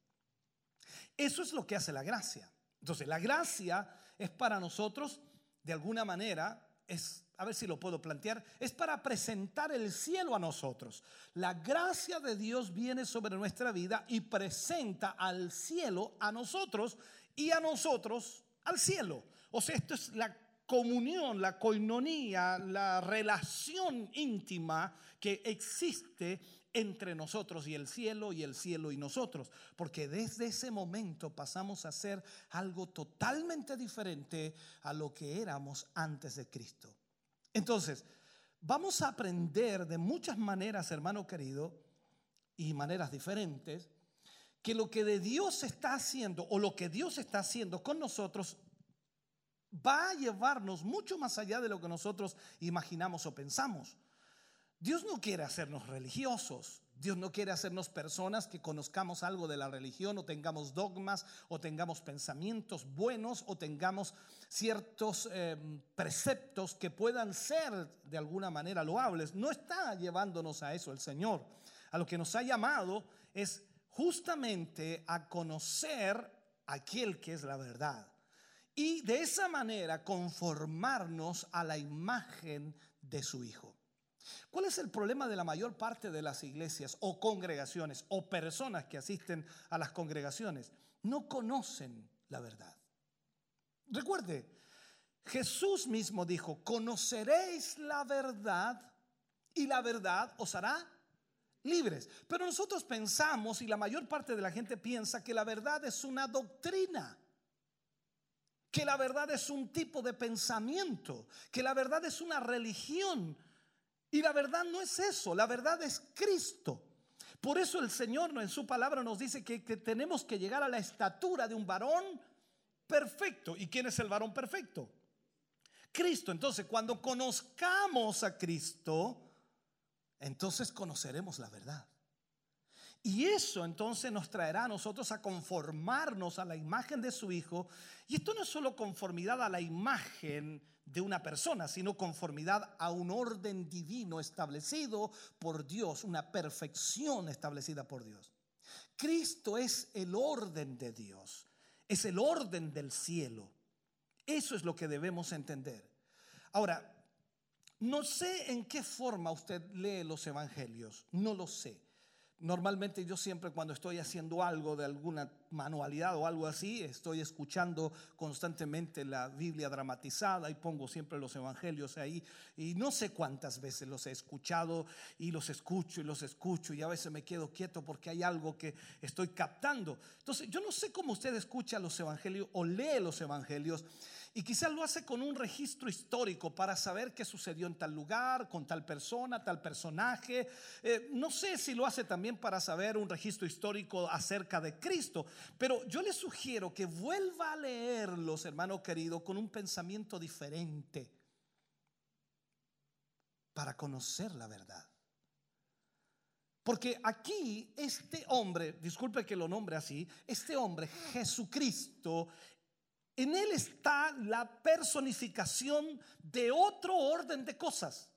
Eso es lo que hace la gracia. Entonces, la gracia es para nosotros, de alguna manera, es, a ver si lo puedo plantear, es para presentar el cielo a nosotros. La gracia de Dios viene sobre nuestra vida y presenta al cielo a nosotros y a nosotros al cielo. O sea, esto es la comunión, la coinonía, la relación íntima que existe entre nosotros y el cielo y el cielo y nosotros. Porque desde ese momento pasamos a ser algo totalmente diferente a lo que éramos antes de Cristo. Entonces, vamos a aprender de muchas maneras, hermano querido, y maneras diferentes, que lo que de Dios está haciendo o lo que Dios está haciendo con nosotros va a llevarnos mucho más allá de lo que nosotros imaginamos o pensamos. Dios no quiere hacernos religiosos. Dios no quiere hacernos personas que conozcamos algo de la religión o tengamos dogmas o tengamos pensamientos buenos o tengamos ciertos eh, preceptos que puedan ser de alguna manera loables. No está llevándonos a eso el Señor. A lo que nos ha llamado es justamente a conocer aquel que es la verdad. Y de esa manera conformarnos a la imagen de su Hijo. ¿Cuál es el problema de la mayor parte de las iglesias o congregaciones o personas que asisten a las congregaciones? No conocen la verdad. Recuerde, Jesús mismo dijo, conoceréis la verdad y la verdad os hará libres. Pero nosotros pensamos, y la mayor parte de la gente piensa, que la verdad es una doctrina, que la verdad es un tipo de pensamiento, que la verdad es una religión. Y la verdad no es eso, la verdad es Cristo. Por eso el Señor en su palabra nos dice que, tenemos que llegar a la estatura de un varón perfecto. ¿Y quién es el varón perfecto? Cristo. Entonces, cuando conozcamos a Cristo, entonces conoceremos la verdad. Y eso entonces nos traerá a nosotros a conformarnos a la imagen de su Hijo. Y esto no es solo conformidad a la imagen de una persona, sino conformidad a un orden divino establecido por Dios, una perfección establecida por Dios. Cristo es el orden de Dios, es el orden del cielo. Eso es lo que debemos entender. Ahora, no sé en qué forma usted lee los evangelios, no lo sé. Normalmente yo siempre cuando estoy haciendo algo de alguna manualidad o algo así, estoy escuchando constantemente la Biblia dramatizada y pongo siempre los evangelios ahí y no sé cuántas veces los he escuchado y los escucho y los escucho y a veces me quedo quieto porque hay algo que estoy captando. Entonces yo no sé cómo usted escucha los evangelios o lee los evangelios y quizás lo hace con un registro histórico para saber qué sucedió en tal lugar, con tal persona, tal personaje. Eh, no sé si lo hace también para saber un registro histórico acerca de Cristo, pero yo le sugiero que vuelva a leerlos, hermano querido, con un pensamiento diferente para conocer la verdad. Porque aquí este hombre, disculpe que lo nombre así, este hombre, Jesucristo, en él está la personificación de otro orden de cosas.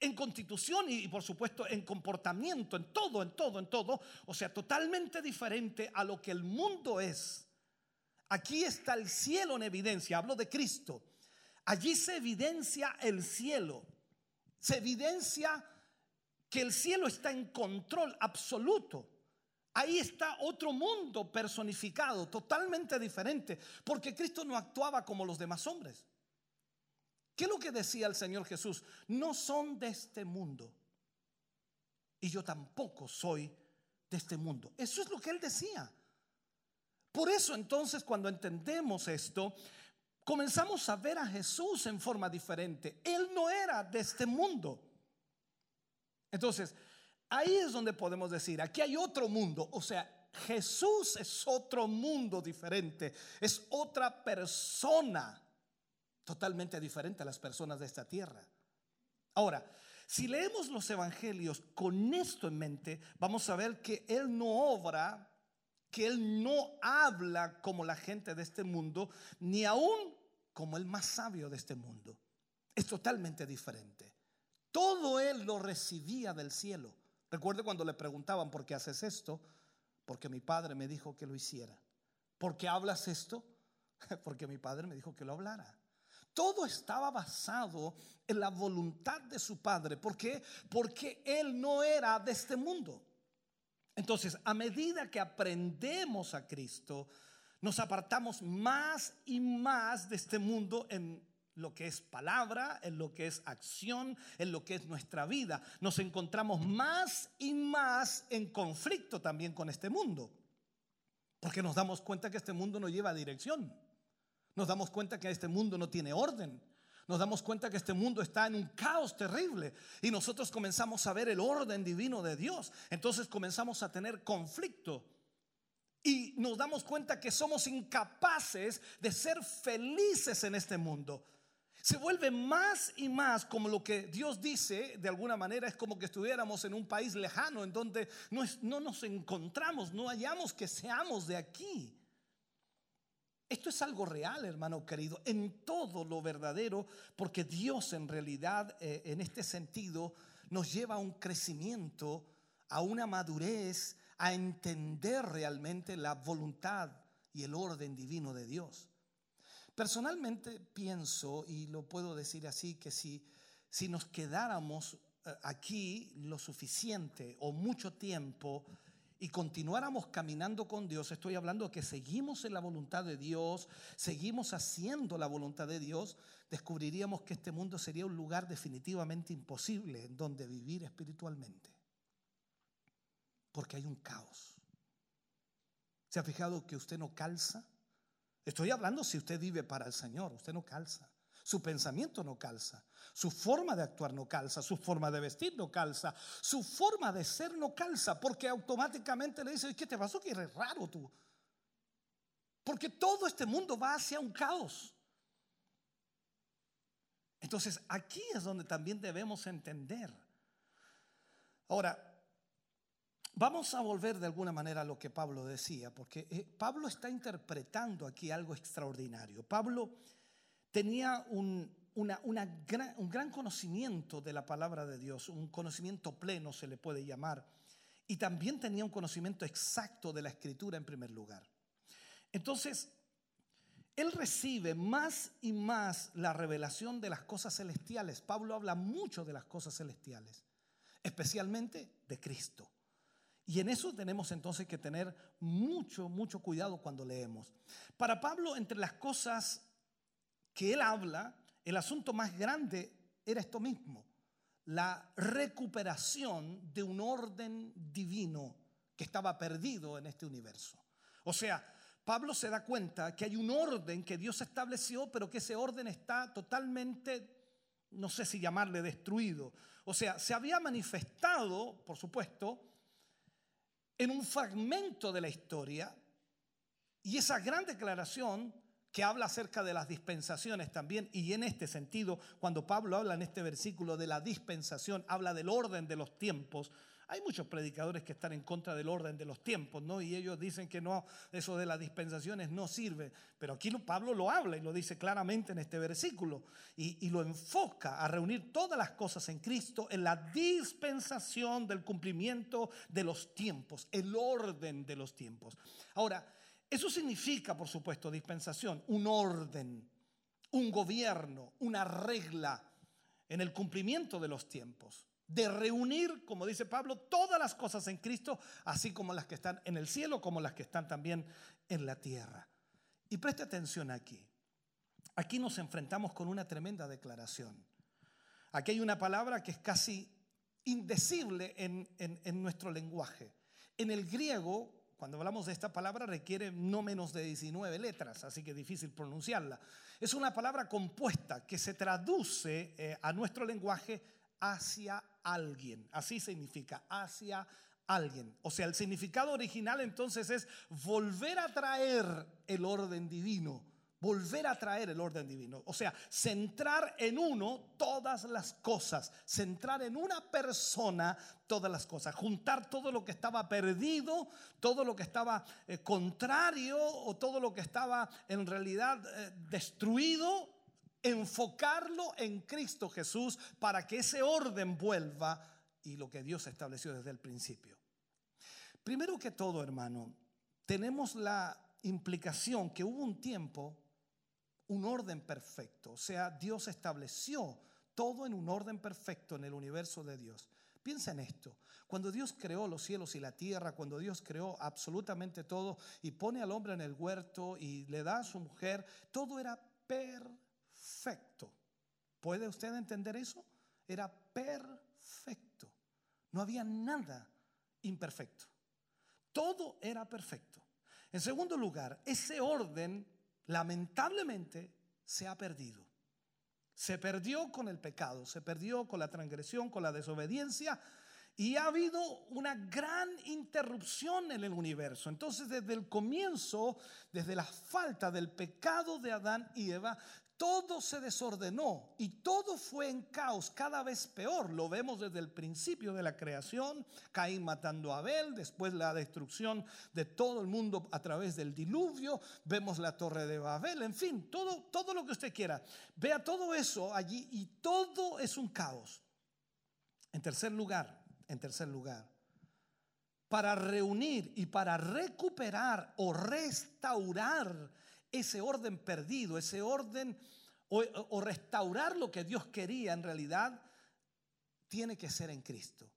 En constitución y, por supuesto en comportamiento, en todo, en todo, en todo. O sea, totalmente diferente a lo que el mundo es. Aquí está el cielo en evidencia. Hablo de Cristo. Allí se evidencia el cielo. Se evidencia que el cielo está en control absoluto. Ahí está otro mundo personificado, totalmente diferente, porque Cristo no actuaba como los demás hombres. ¿Qué es lo que decía el Señor Jesús? No son de este mundo. Y yo tampoco soy de este mundo. Eso es lo que él decía. Por eso entonces cuando entendemos esto, comenzamos a ver a Jesús en forma diferente. Él no era de este mundo. Entonces, Ahí es donde podemos decir, aquí hay otro mundo, o sea, Jesús es otro mundo diferente, es otra persona totalmente diferente a las personas de esta tierra. Ahora, si leemos los evangelios con esto en mente, vamos a ver que Él no obra, que Él no habla como la gente de este mundo, ni aún como el más sabio de este mundo. Es totalmente diferente. Todo Él lo recibía del cielo. Recuerde cuando le preguntaban, ¿por qué haces esto? Porque mi padre me dijo que lo hiciera. ¿Por qué hablas esto? Porque mi padre me dijo que lo hablara. Todo estaba basado en la voluntad de su padre. ¿Por qué? Porque él no era de este mundo. Entonces, a medida que aprendemos a Cristo, nos apartamos más y más de este mundo en lo que es palabra, en lo que es acción, en lo que es nuestra vida. Nos encontramos más y más en conflicto también con este mundo. Porque nos damos cuenta que este mundo no lleva dirección. Nos damos cuenta que este mundo no tiene orden. Nos damos cuenta que este mundo está en un caos terrible y nosotros comenzamos a ver el orden divino de Dios. Entonces comenzamos a tener conflicto y nos damos cuenta que somos incapaces de ser felices en este mundo. Se vuelve más y más como lo que Dios dice, de alguna manera es como que estuviéramos en un país lejano en donde no, no nos encontramos, no hallamos que seamos de aquí. Esto es algo real, hermano querido, en todo lo verdadero, porque Dios en realidad eh, en este sentido nos lleva a un crecimiento, a una madurez, a entender realmente la voluntad y el orden divino de Dios. Personalmente pienso, y lo puedo decir así, que si, si nos quedáramos eh, aquí lo suficiente o mucho tiempo y continuáramos caminando con Dios, estoy hablando que seguimos en la voluntad de Dios, seguimos haciendo la voluntad de Dios, descubriríamos que este mundo sería un lugar definitivamente imposible en donde vivir espiritualmente. Porque hay un caos. ¿Se ha fijado que usted no calza? Estoy hablando si usted vive para el Señor, usted no calza. Su pensamiento no calza, su forma de actuar no calza, su forma de vestir no calza, su forma de ser no calza, porque automáticamente le dice, ¿qué te pasó? Que eres raro tú. Porque todo este mundo va hacia un caos. Entonces aquí es donde también debemos entender. Ahora, Vamos a volver de alguna manera a lo que Pablo decía, porque eh, Pablo está interpretando aquí algo extraordinario. Pablo tenía un, gran conocimiento de la palabra de Dios, un conocimiento pleno se le puede llamar, y también tenía un conocimiento exacto de la escritura en primer lugar. Entonces, él recibe más y más la revelación de las cosas celestiales. Pablo habla mucho de las cosas celestiales, especialmente de Cristo. Y en eso tenemos entonces que tener mucho, mucho cuidado cuando leemos. Para Pablo, entre las cosas que él habla, el asunto más grande era esto mismo, la recuperación de un orden divino que estaba perdido en este universo. O sea, Pablo se da cuenta que hay un orden que Dios estableció, pero que ese orden está totalmente, no sé si llamarle destruido. O sea, se había manifestado, por supuesto, en un fragmento de la historia y esa gran declaración que habla acerca de las dispensaciones también, y en este sentido, cuando Pablo habla en este versículo de la dispensación, habla del orden de los tiempos. Hay muchos predicadores que están en contra del orden de los tiempos, ¿no? Y ellos dicen que no, eso de las dispensaciones no sirve. Pero aquí lo- Pablo lo habla y lo dice claramente en este versículo. Y, y lo enfoca a reunir todas las cosas en Cristo en la dispensación del cumplimiento de los tiempos, el orden de los tiempos. Ahora, eso significa, por supuesto, dispensación, un orden, un gobierno, una regla en el cumplimiento de los tiempos. De reunir, como dice Pablo, todas las cosas en Cristo, así como las que están en el cielo, como las que están también en la tierra. Y preste atención aquí. Aquí nos enfrentamos con una tremenda declaración. Aquí hay una palabra que es casi indecible en, en- nuestro lenguaje. En el griego, cuando hablamos de esta palabra, requiere no menos de 19 letras, así que es difícil pronunciarla. Es una palabra compuesta que se traduce eh, a nuestro lenguaje hacia alguien. Así significa, hacia alguien. O sea, el significado original entonces es volver a traer el orden divino volver a traer el orden divino. O sea, centrar en uno todas las cosas, centrar en una persona todas las cosas, juntar todo lo que estaba perdido, todo lo que estaba eh, contrario o todo lo que estaba en realidad eh, destruido, enfocarlo en Cristo Jesús para que ese orden vuelva y lo que Dios estableció desde el principio. Primero que todo, hermano, tenemos la implicación que hubo un tiempo un orden perfecto. O sea, Dios estableció todo en un orden perfecto en el universo de Dios. Piensa en esto. Cuando Dios creó los cielos y la tierra, cuando Dios creó absolutamente todo y pone al hombre en el huerto y le da a su mujer, todo era perfecto. ¿Puede usted entender eso? Era perfecto. No había nada imperfecto. Todo era perfecto. En segundo lugar, ese orden lamentablemente se ha perdido. Se perdió con el pecado, se perdió con la transgresión, con la desobediencia y ha habido una gran interrupción en el universo. Entonces desde el comienzo, desde la falta del pecado de Adán y Eva, todo se desordenó y todo fue en caos, cada vez peor. Lo vemos desde el principio de la creación, Caín matando a Abel, después la destrucción de todo el mundo a través del diluvio, vemos la torre de Babel, en fin, todo, todo lo que usted quiera. Vea todo eso allí y todo es un caos. En tercer lugar, en tercer lugar, para reunir y para recuperar o restaurar ese orden perdido, ese orden o, o restaurar lo que Dios quería en realidad, tiene que ser en Cristo.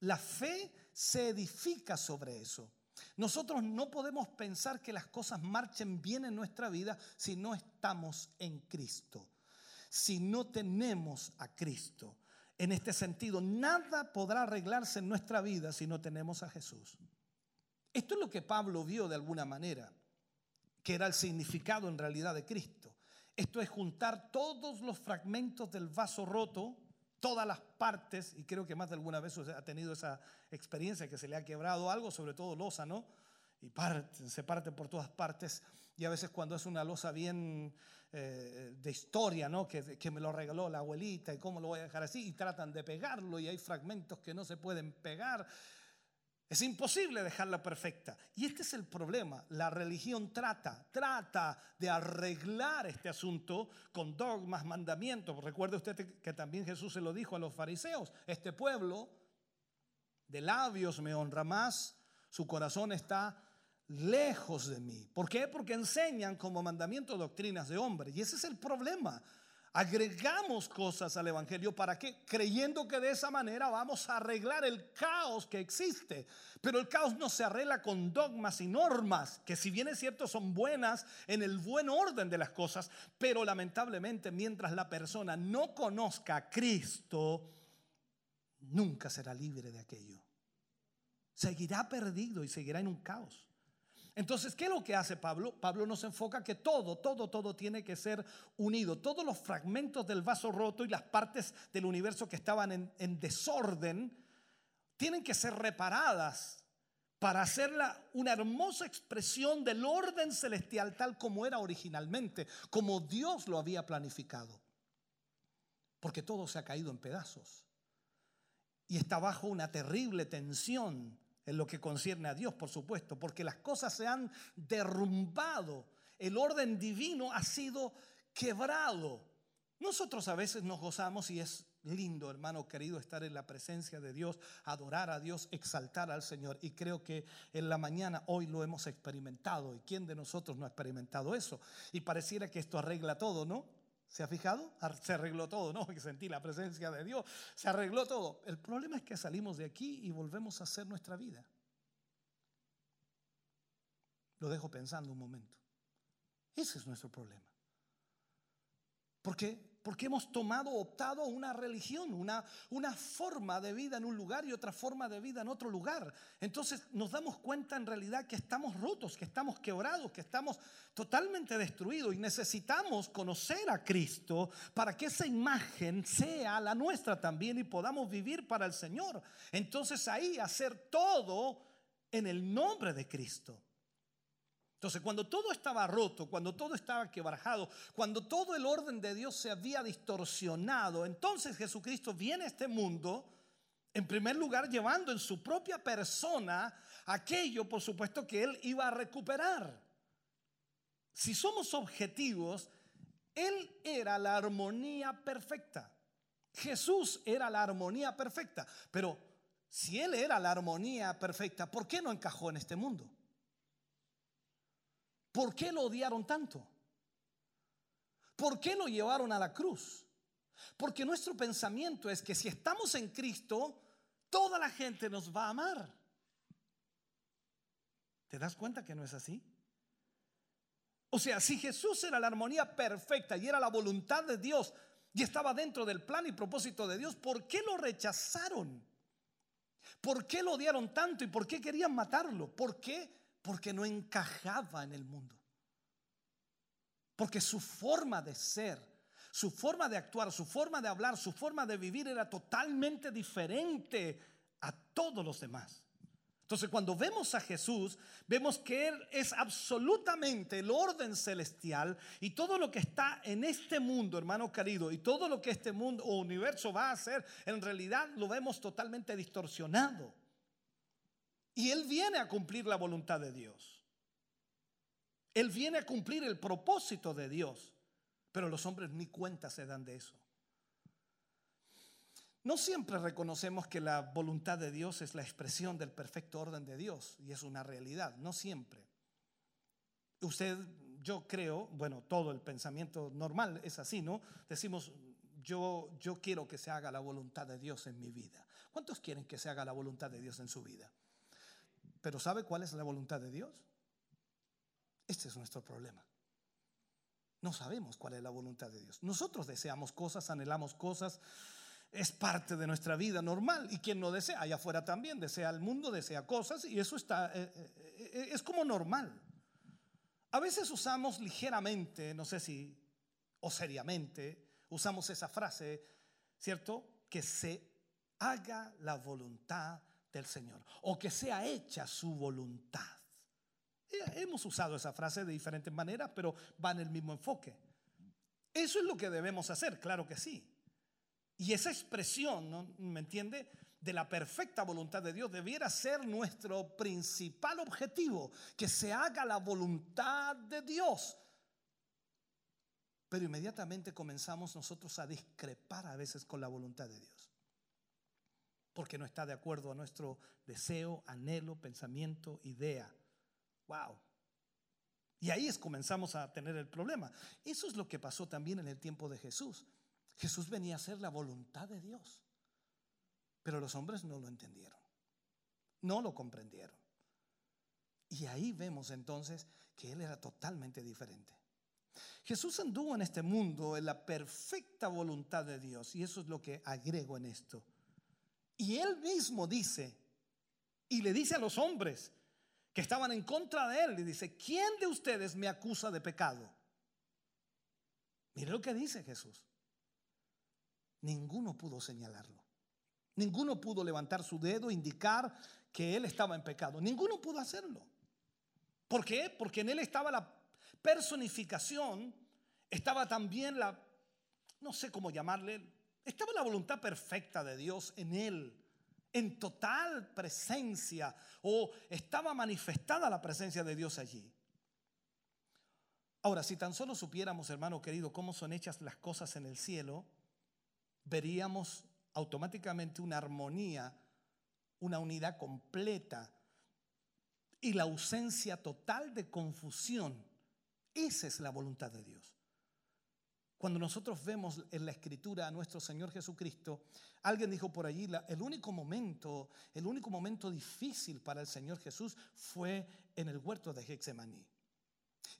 La fe se edifica sobre eso. Nosotros no podemos pensar que las cosas marchen bien en nuestra vida si no estamos en Cristo, si no tenemos a Cristo. En este sentido, nada podrá arreglarse en nuestra vida si no tenemos a Jesús. Esto es lo que Pablo vio de alguna manera, que era el significado en realidad de Cristo. Esto es juntar todos los fragmentos del vaso roto, todas las partes, y creo que más de alguna vez ha tenido esa experiencia que se le ha quebrado algo, sobre todo losa, ¿no? Y parte, se parte por todas partes. Y a veces cuando es una losa bien eh, de historia, ¿no? Que, que me lo regaló la abuelita y cómo lo voy a dejar así, y tratan de pegarlo y hay fragmentos que no se pueden pegar. Es imposible dejarla perfecta. Y este es el problema. La religión trata, trata de arreglar este asunto con dogmas, mandamientos. Recuerde usted que también Jesús se lo dijo a los fariseos. Este pueblo de labios me honra más, su corazón está lejos de mí. ¿Por qué? Porque enseñan como mandamiento doctrinas de hombre. Y ese es el problema. Agregamos cosas al Evangelio para que, creyendo que de esa manera vamos a arreglar el caos que existe. Pero el caos no se arregla con dogmas y normas, que si bien es cierto son buenas en el buen orden de las cosas, pero lamentablemente mientras la persona no conozca a Cristo, nunca será libre de aquello. Seguirá perdido y seguirá en un caos. Entonces, ¿qué es lo que hace Pablo? Pablo nos enfoca que todo, todo, todo tiene que ser unido. Todos los fragmentos del vaso roto y las partes del universo que estaban en, en desorden tienen que ser reparadas para hacerla una hermosa expresión del orden celestial tal como era originalmente, como Dios lo había planificado. Porque todo se ha caído en pedazos y está bajo una terrible tensión en lo que concierne a Dios, por supuesto, porque las cosas se han derrumbado, el orden divino ha sido quebrado. Nosotros a veces nos gozamos y es lindo, hermano querido, estar en la presencia de Dios, adorar a Dios, exaltar al Señor. Y creo que en la mañana hoy lo hemos experimentado. ¿Y quién de nosotros no ha experimentado eso? Y pareciera que esto arregla todo, ¿no? ¿Se ha fijado? Se arregló todo, ¿no? Que sentí la presencia de Dios. Se arregló todo. El problema es que salimos de aquí y volvemos a hacer nuestra vida. Lo dejo pensando un momento. Ese es nuestro problema. ¿Por qué? Porque hemos tomado, optado una religión, una, una forma de vida en un lugar y otra forma de vida en otro lugar. Entonces nos damos cuenta en realidad que estamos rotos, que estamos quebrados, que estamos totalmente destruidos y necesitamos conocer a Cristo para que esa imagen sea la nuestra también y podamos vivir para el Señor. Entonces ahí hacer todo en el nombre de Cristo. Entonces, cuando todo estaba roto, cuando todo estaba quebrajado, cuando todo el orden de Dios se había distorsionado, entonces Jesucristo viene a este mundo, en primer lugar, llevando en su propia persona aquello, por supuesto, que Él iba a recuperar. Si somos objetivos, Él era la armonía perfecta. Jesús era la armonía perfecta. Pero si Él era la armonía perfecta, ¿por qué no encajó en este mundo? ¿Por qué lo odiaron tanto? ¿Por qué lo llevaron a la cruz? Porque nuestro pensamiento es que si estamos en Cristo, toda la gente nos va a amar. ¿Te das cuenta que no es así? O sea, si Jesús era la armonía perfecta y era la voluntad de Dios y estaba dentro del plan y propósito de Dios, ¿por qué lo rechazaron? ¿Por qué lo odiaron tanto y por qué querían matarlo? ¿Por qué? Porque no encajaba en el mundo. Porque su forma de ser, su forma de actuar, su forma de hablar, su forma de vivir era totalmente diferente a todos los demás. Entonces, cuando vemos a Jesús, vemos que Él es absolutamente el orden celestial y todo lo que está en este mundo, hermano querido, y todo lo que este mundo o universo va a hacer, en realidad lo vemos totalmente distorsionado. Y Él viene a cumplir la voluntad de Dios. Él viene a cumplir el propósito de Dios. Pero los hombres ni cuenta se dan de eso. No siempre reconocemos que la voluntad de Dios es la expresión del perfecto orden de Dios y es una realidad, no siempre. Usted, yo creo, bueno, todo el pensamiento normal es así, ¿no? Decimos, yo, yo quiero que se haga la voluntad de Dios en mi vida. ¿Cuántos quieren que se haga la voluntad de Dios en su vida? Pero ¿sabe cuál es la voluntad de Dios? Este es nuestro problema. No sabemos cuál es la voluntad de Dios. Nosotros deseamos cosas, anhelamos cosas, es parte de nuestra vida normal. Y quien no desea, allá afuera también, desea el mundo, desea cosas, y eso está, eh, eh, eh, es como normal. A veces usamos ligeramente, no sé si, o seriamente, usamos esa frase, ¿cierto? Que se haga la voluntad del Señor, o que sea hecha su voluntad. Hemos usado esa frase de diferentes maneras, pero va en el mismo enfoque. Eso es lo que debemos hacer, claro que sí. Y esa expresión, ¿no? ¿me entiende? De la perfecta voluntad de Dios debiera ser nuestro principal objetivo, que se haga la voluntad de Dios. Pero inmediatamente comenzamos nosotros a discrepar a veces con la voluntad de Dios, porque no está de acuerdo a nuestro deseo, anhelo, pensamiento, idea. Wow. Y ahí es comenzamos a tener el problema. Eso es lo que pasó también en el tiempo de Jesús. Jesús venía a hacer la voluntad de Dios. Pero los hombres no lo entendieron. No lo comprendieron. Y ahí vemos entonces que Él era totalmente diferente. Jesús anduvo en este mundo en la perfecta voluntad de Dios. Y eso es lo que agrego en esto. Y Él mismo dice, y le dice a los hombres, que estaban en contra de él. Y dice, ¿quién de ustedes me acusa de pecado? Mire lo que dice Jesús. Ninguno pudo señalarlo. Ninguno pudo levantar su dedo, indicar que él estaba en pecado. Ninguno pudo hacerlo. ¿Por qué? Porque en él estaba la personificación, estaba también la, no sé cómo llamarle, estaba la voluntad perfecta de Dios en él en total presencia o estaba manifestada la presencia de Dios allí. Ahora, si tan solo supiéramos, hermano querido, cómo son hechas las cosas en el cielo, veríamos automáticamente una armonía, una unidad completa y la ausencia total de confusión. Esa es la voluntad de Dios. Cuando nosotros vemos en la escritura a nuestro Señor Jesucristo, alguien dijo por allí, el único momento, el único momento difícil para el Señor Jesús fue en el huerto de Getsemaní.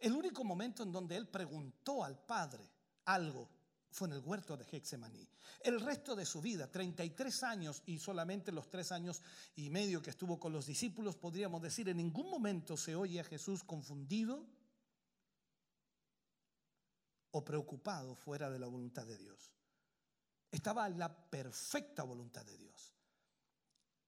El único momento en donde él preguntó al Padre algo fue en el huerto de Getsemaní. El resto de su vida, 33 años y solamente los tres años y medio que estuvo con los discípulos, podríamos decir, en ningún momento se oye a Jesús confundido, o preocupado fuera de la voluntad de Dios. Estaba la perfecta voluntad de Dios.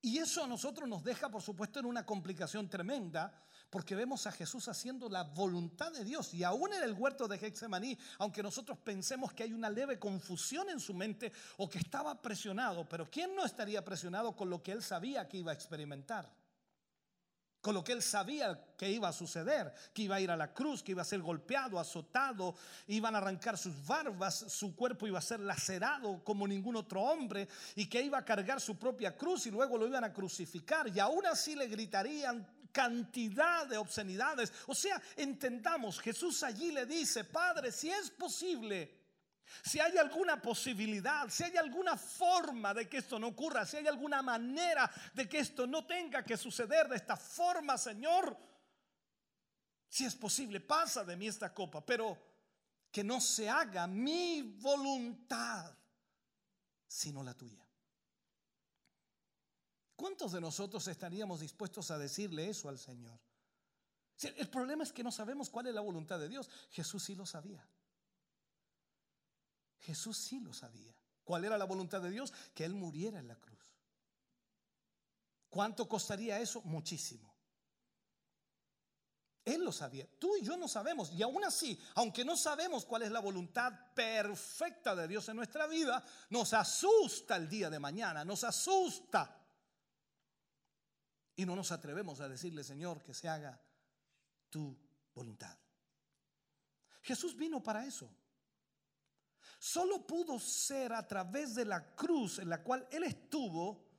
Y eso a nosotros nos deja, por supuesto, en una complicación tremenda, porque vemos a Jesús haciendo la voluntad de Dios. Y aún en el huerto de Getsemaní, aunque nosotros pensemos que hay una leve confusión en su mente o que estaba presionado, pero ¿quién no estaría presionado con lo que él sabía que iba a experimentar? Con lo que él sabía que iba a suceder, que iba a ir a la cruz, que iba a ser golpeado, azotado, iban a arrancar sus barbas, su cuerpo iba a ser lacerado como ningún otro hombre y que iba a cargar su propia cruz y luego lo iban a crucificar y aún así le gritarían cantidad de obscenidades. O sea, entendamos, Jesús allí le dice, Padre, si es posible, si hay alguna posibilidad, si hay alguna forma de que esto no ocurra, si hay alguna manera de que esto no tenga que suceder de esta forma, Señor, si es posible, pasa de mí esta copa, pero que no se haga mi voluntad, sino la tuya. ¿Cuántos de nosotros estaríamos dispuestos a decirle eso al Señor? El problema es que no sabemos cuál es la voluntad de Dios. Jesús sí lo sabía. Jesús sí lo sabía. ¿Cuál era la voluntad de Dios? Que Él muriera en la cruz. ¿Cuánto costaría eso? Muchísimo. Él lo sabía. Tú y yo no sabemos. Y aún así, aunque no sabemos cuál es la voluntad perfecta de Dios en nuestra vida, nos asusta el día de mañana, nos asusta. Y no nos atrevemos a decirle, Señor, que se haga tu voluntad. Jesús vino para eso. Solo pudo ser a través de la cruz en la cual Él estuvo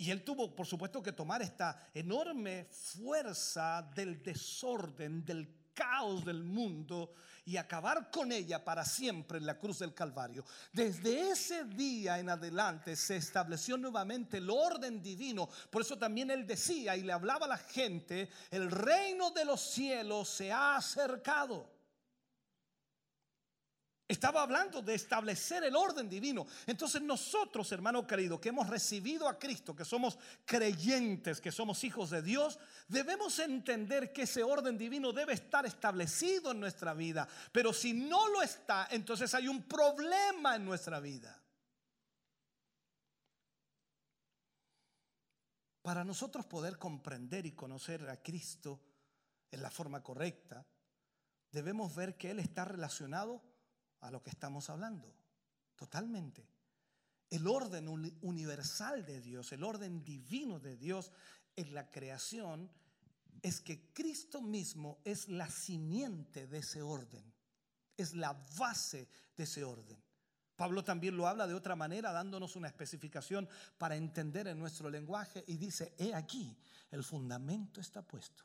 y él tuvo, por supuesto, que tomar esta enorme fuerza del desorden, del caos del mundo y acabar con ella para siempre en la cruz del Calvario. Desde ese día en adelante se estableció nuevamente el orden divino. Por eso también él decía y le hablaba a la gente, el reino de los cielos se ha acercado. Estaba hablando de establecer el orden divino. Entonces nosotros, hermano querido, que hemos recibido a Cristo, que somos creyentes, que somos hijos de Dios, debemos entender que ese orden divino debe estar establecido en nuestra vida. Pero si no lo está, entonces hay un problema en nuestra vida. Para nosotros poder comprender y conocer a Cristo en la forma correcta, debemos ver que Él está relacionado a lo que estamos hablando, totalmente. El orden universal de Dios, el orden divino de Dios en la creación es que Cristo mismo es la simiente de ese orden, es la base de ese orden. Pablo también lo habla de otra manera, dándonos una especificación para entender en nuestro lenguaje y dice, he aquí, el fundamento está puesto.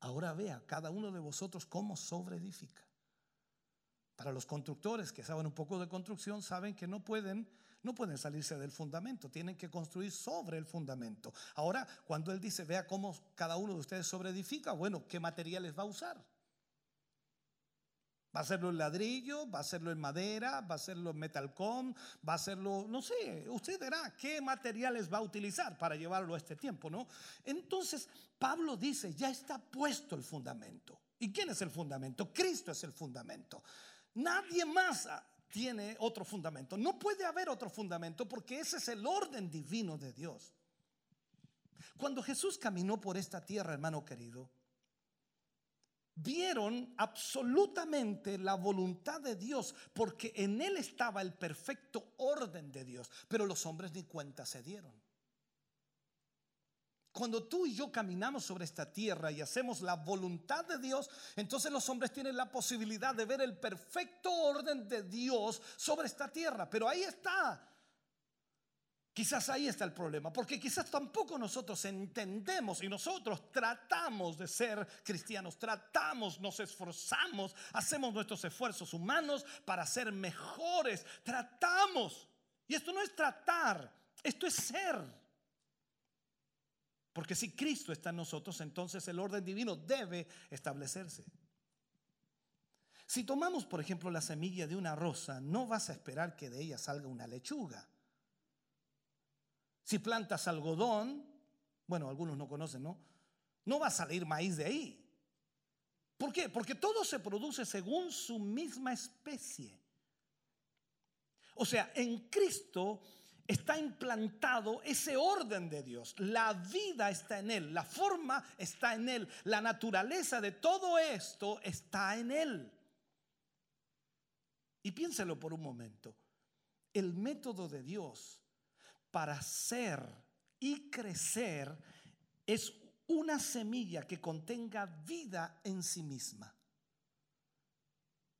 Ahora vea cada uno de vosotros cómo sobreedifica. Para los constructores que saben un poco de construcción, saben que no pueden, no pueden salirse del fundamento, tienen que construir sobre el fundamento. Ahora, cuando él dice, vea cómo cada uno de ustedes sobreedifica, bueno, ¿qué materiales va a usar? ¿Va a hacerlo en ladrillo? ¿Va a hacerlo en madera? ¿Va a hacerlo en metalcom? ¿Va a hacerlo, no sé, usted verá qué materiales va a utilizar para llevarlo a este tiempo, ¿no? Entonces, Pablo dice, ya está puesto el fundamento. ¿Y quién es el fundamento? Cristo es el fundamento. Nadie más tiene otro fundamento. No puede haber otro fundamento porque ese es el orden divino de Dios. Cuando Jesús caminó por esta tierra, hermano querido, vieron absolutamente la voluntad de Dios porque en él estaba el perfecto orden de Dios, pero los hombres ni cuenta se dieron. Cuando tú y yo caminamos sobre esta tierra y hacemos la voluntad de Dios, entonces los hombres tienen la posibilidad de ver el perfecto orden de Dios sobre esta tierra. Pero ahí está. Quizás ahí está el problema, porque quizás tampoco nosotros entendemos y nosotros tratamos de ser cristianos, tratamos, nos esforzamos, hacemos nuestros esfuerzos humanos para ser mejores, tratamos. Y esto no es tratar, esto es ser. Porque si Cristo está en nosotros, entonces el orden divino debe establecerse. Si tomamos, por ejemplo, la semilla de una rosa, no vas a esperar que de ella salga una lechuga. Si plantas algodón, bueno, algunos no conocen, ¿no? No va a salir maíz de ahí. ¿Por qué? Porque todo se produce según su misma especie. O sea, en Cristo está implantado ese orden de Dios. La vida está en Él, la forma está en Él, la naturaleza de todo esto está en Él. Y piénselo por un momento. El método de Dios para ser y crecer es una semilla que contenga vida en sí misma.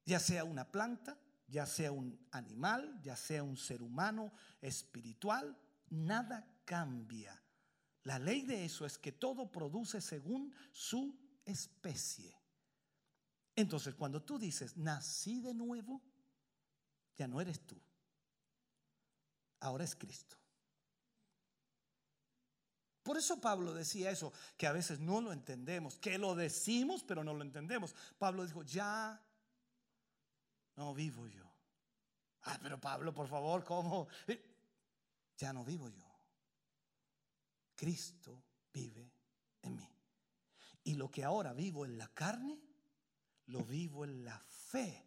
Ya sea una planta, ya sea un animal, ya sea un ser humano espiritual, nada cambia. La ley de eso es que todo produce según su especie. Entonces, cuando tú dices, nací de nuevo, ya no eres tú. Ahora es Cristo. Por eso Pablo decía eso, que a veces no lo entendemos, que lo decimos, pero no lo entendemos. Pablo dijo, ya no vivo yo. Ah, pero Pablo, por favor, ¿cómo? Ya no vivo yo. Cristo vive en mí. Y lo que ahora vivo en la carne, lo vivo en la fe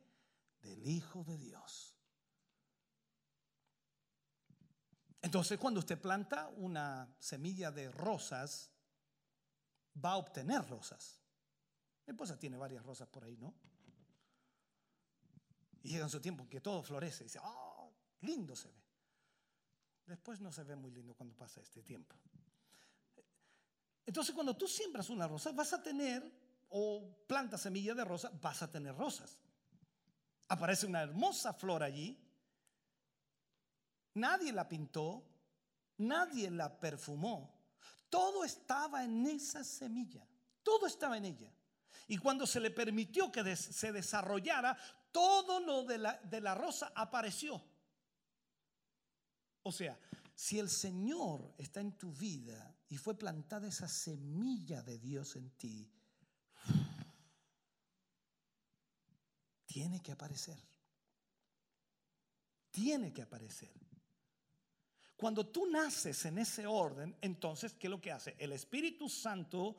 del Hijo de Dios. Entonces, cuando usted planta una semilla de rosas, va a obtener rosas. Mi esposa tiene varias rosas por ahí, ¿no? Y llega en su tiempo que todo florece y dice, ¡oh, lindo se ve! Después no se ve muy lindo cuando pasa este tiempo. Entonces, cuando tú siembras una rosa, vas a tener, o plantas semilla de rosa, vas a tener rosas. Aparece una hermosa flor allí. Nadie la pintó, nadie la perfumó. Todo estaba en esa semilla, todo estaba en ella. Y cuando se le permitió que se desarrollara, todo lo de la, de la rosa apareció. O sea, si el Señor está en tu vida y fue plantada esa semilla de Dios en ti, tiene que aparecer. Tiene que aparecer. Cuando tú naces en ese orden, entonces, ¿qué es lo que hace? El Espíritu Santo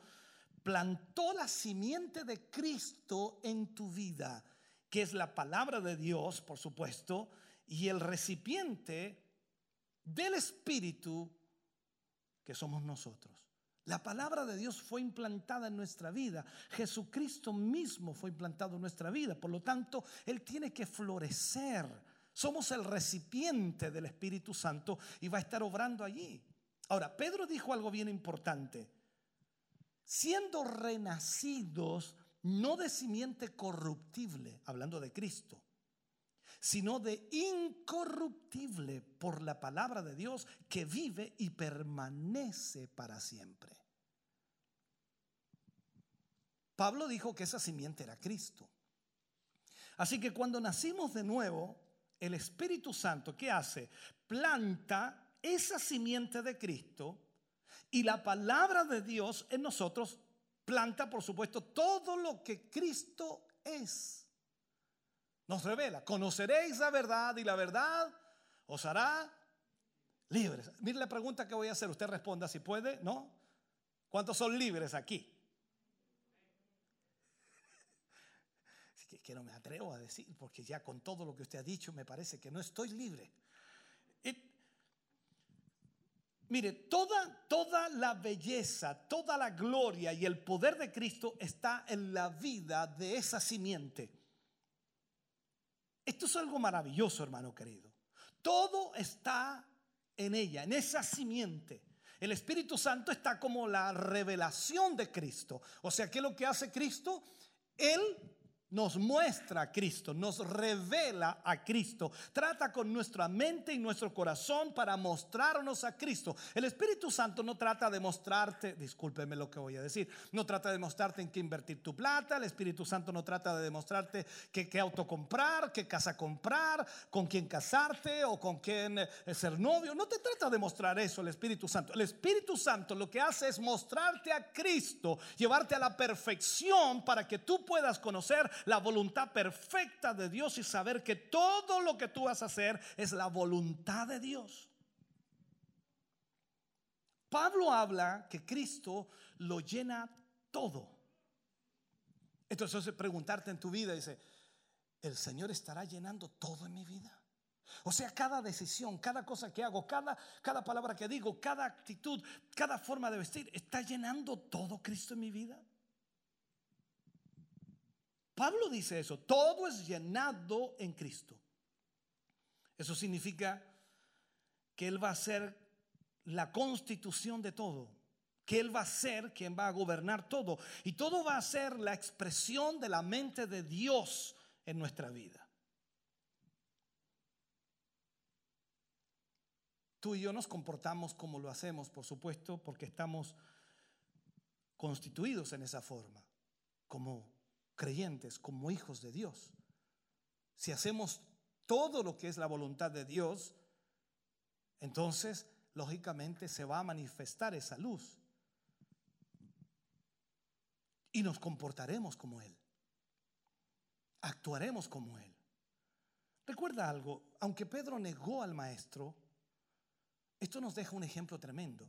plantó la simiente de Cristo en tu vida, que es la palabra de Dios, por supuesto, y el recipiente del Espíritu que somos nosotros. La palabra de Dios fue implantada en nuestra vida. Jesucristo mismo fue implantado en nuestra vida. Por lo tanto, Él tiene que florecer. Somos el recipiente del Espíritu Santo y va a estar obrando allí. Ahora, Pedro dijo algo bien importante. Siendo renacidos no de simiente corruptible, hablando de Cristo, sino de incorruptible por la palabra de Dios que vive y permanece para siempre. Pablo dijo que esa simiente era Cristo. Así que cuando nacimos de nuevo, el Espíritu Santo, ¿qué hace? Planta esa simiente de Cristo y la palabra de Dios en nosotros planta, por supuesto, todo lo que Cristo es nos revela, conoceréis la verdad y la verdad os hará libres. Mire la pregunta que voy a hacer, usted responda si puede, ¿no? ¿Cuántos son libres aquí? Así que, no me atrevo a decir, porque ya con todo lo que usted ha dicho me parece que no estoy libre. Mire, toda, toda la belleza, toda la gloria y el poder de Cristo está en la vida de esa simiente. Esto es algo maravilloso, hermano querido. Todo está en ella, en esa simiente. El Espíritu Santo está como la revelación de Cristo. O sea, ¿qué es lo que hace Cristo? Él nos muestra a Cristo, nos revela a Cristo, trata con nuestra mente y nuestro corazón para mostrarnos a Cristo. El Espíritu Santo no trata de mostrarte, discúlpeme lo que voy a decir, no trata de mostrarte en qué invertir tu plata, el Espíritu Santo no trata de demostrarte qué, auto comprar, qué casa comprar, con quién casarte o con quién eh, ser novio, no te trata de mostrar eso el Espíritu Santo. El Espíritu Santo lo que hace es mostrarte a Cristo, llevarte a la perfección para que tú puedas conocer la voluntad perfecta de Dios y saber que todo lo que tú vas a hacer es la voluntad de Dios. Pablo habla que Cristo lo llena todo. Entonces preguntarte en tu vida, dice, ¿el Señor estará llenando todo en mi vida? O sea, cada decisión, cada cosa que hago, cada, cada palabra que digo, cada actitud, cada forma de vestir, ¿está llenando todo Cristo en mi vida? Pablo dice eso, todo es llenado en Cristo. Eso significa que Él va a ser la constitución de todo, que Él va a ser quien va a gobernar todo y todo va a ser la expresión de la mente de Dios en nuestra vida. Tú y yo nos comportamos como lo hacemos, por supuesto, porque estamos constituidos en esa forma, como creyentes, como hijos de Dios. Si hacemos todo lo que es la voluntad de Dios, entonces, lógicamente, se va a manifestar esa luz. Y nos comportaremos como Él. Actuaremos como Él. Recuerda algo, aunque Pedro negó al maestro, esto nos deja un ejemplo tremendo,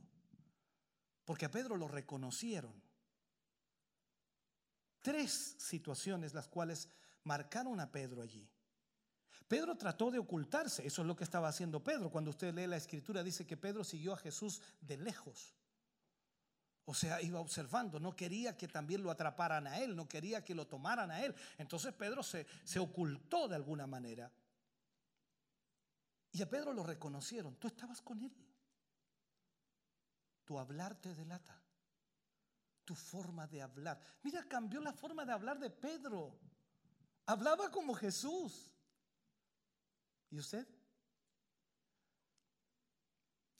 porque a Pedro lo reconocieron. Tres situaciones las cuales marcaron a Pedro allí. Pedro trató de ocultarse, eso es lo que estaba haciendo Pedro. Cuando usted lee la escritura dice que Pedro siguió a Jesús de lejos. O sea, iba observando, no quería que también lo atraparan a él, no quería que lo tomaran a él. Entonces Pedro se, se ocultó de alguna manera. Y a Pedro lo reconocieron, tú estabas con él. Tu hablar te delata, tu forma de hablar. Mira, cambió la forma de hablar de Pedro. Hablaba como Jesús. ¿Y usted?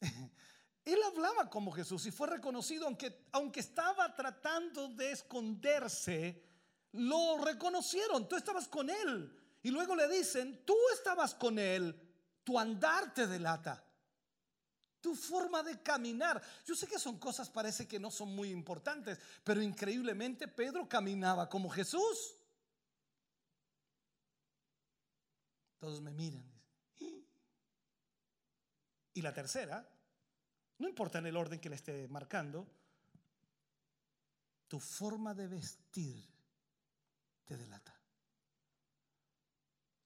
Él hablaba como Jesús y fue reconocido, aunque, aunque estaba tratando de esconderse, lo reconocieron, tú estabas con Él. Y luego le dicen, tú estabas con Él, tu andar te delata, tu forma de caminar. Yo sé que son cosas, parece que no son muy importantes, pero increíblemente Pedro caminaba como Jesús. Todos me miran. Y la tercera, no importa en el orden que le esté marcando, tu forma de vestir te delata.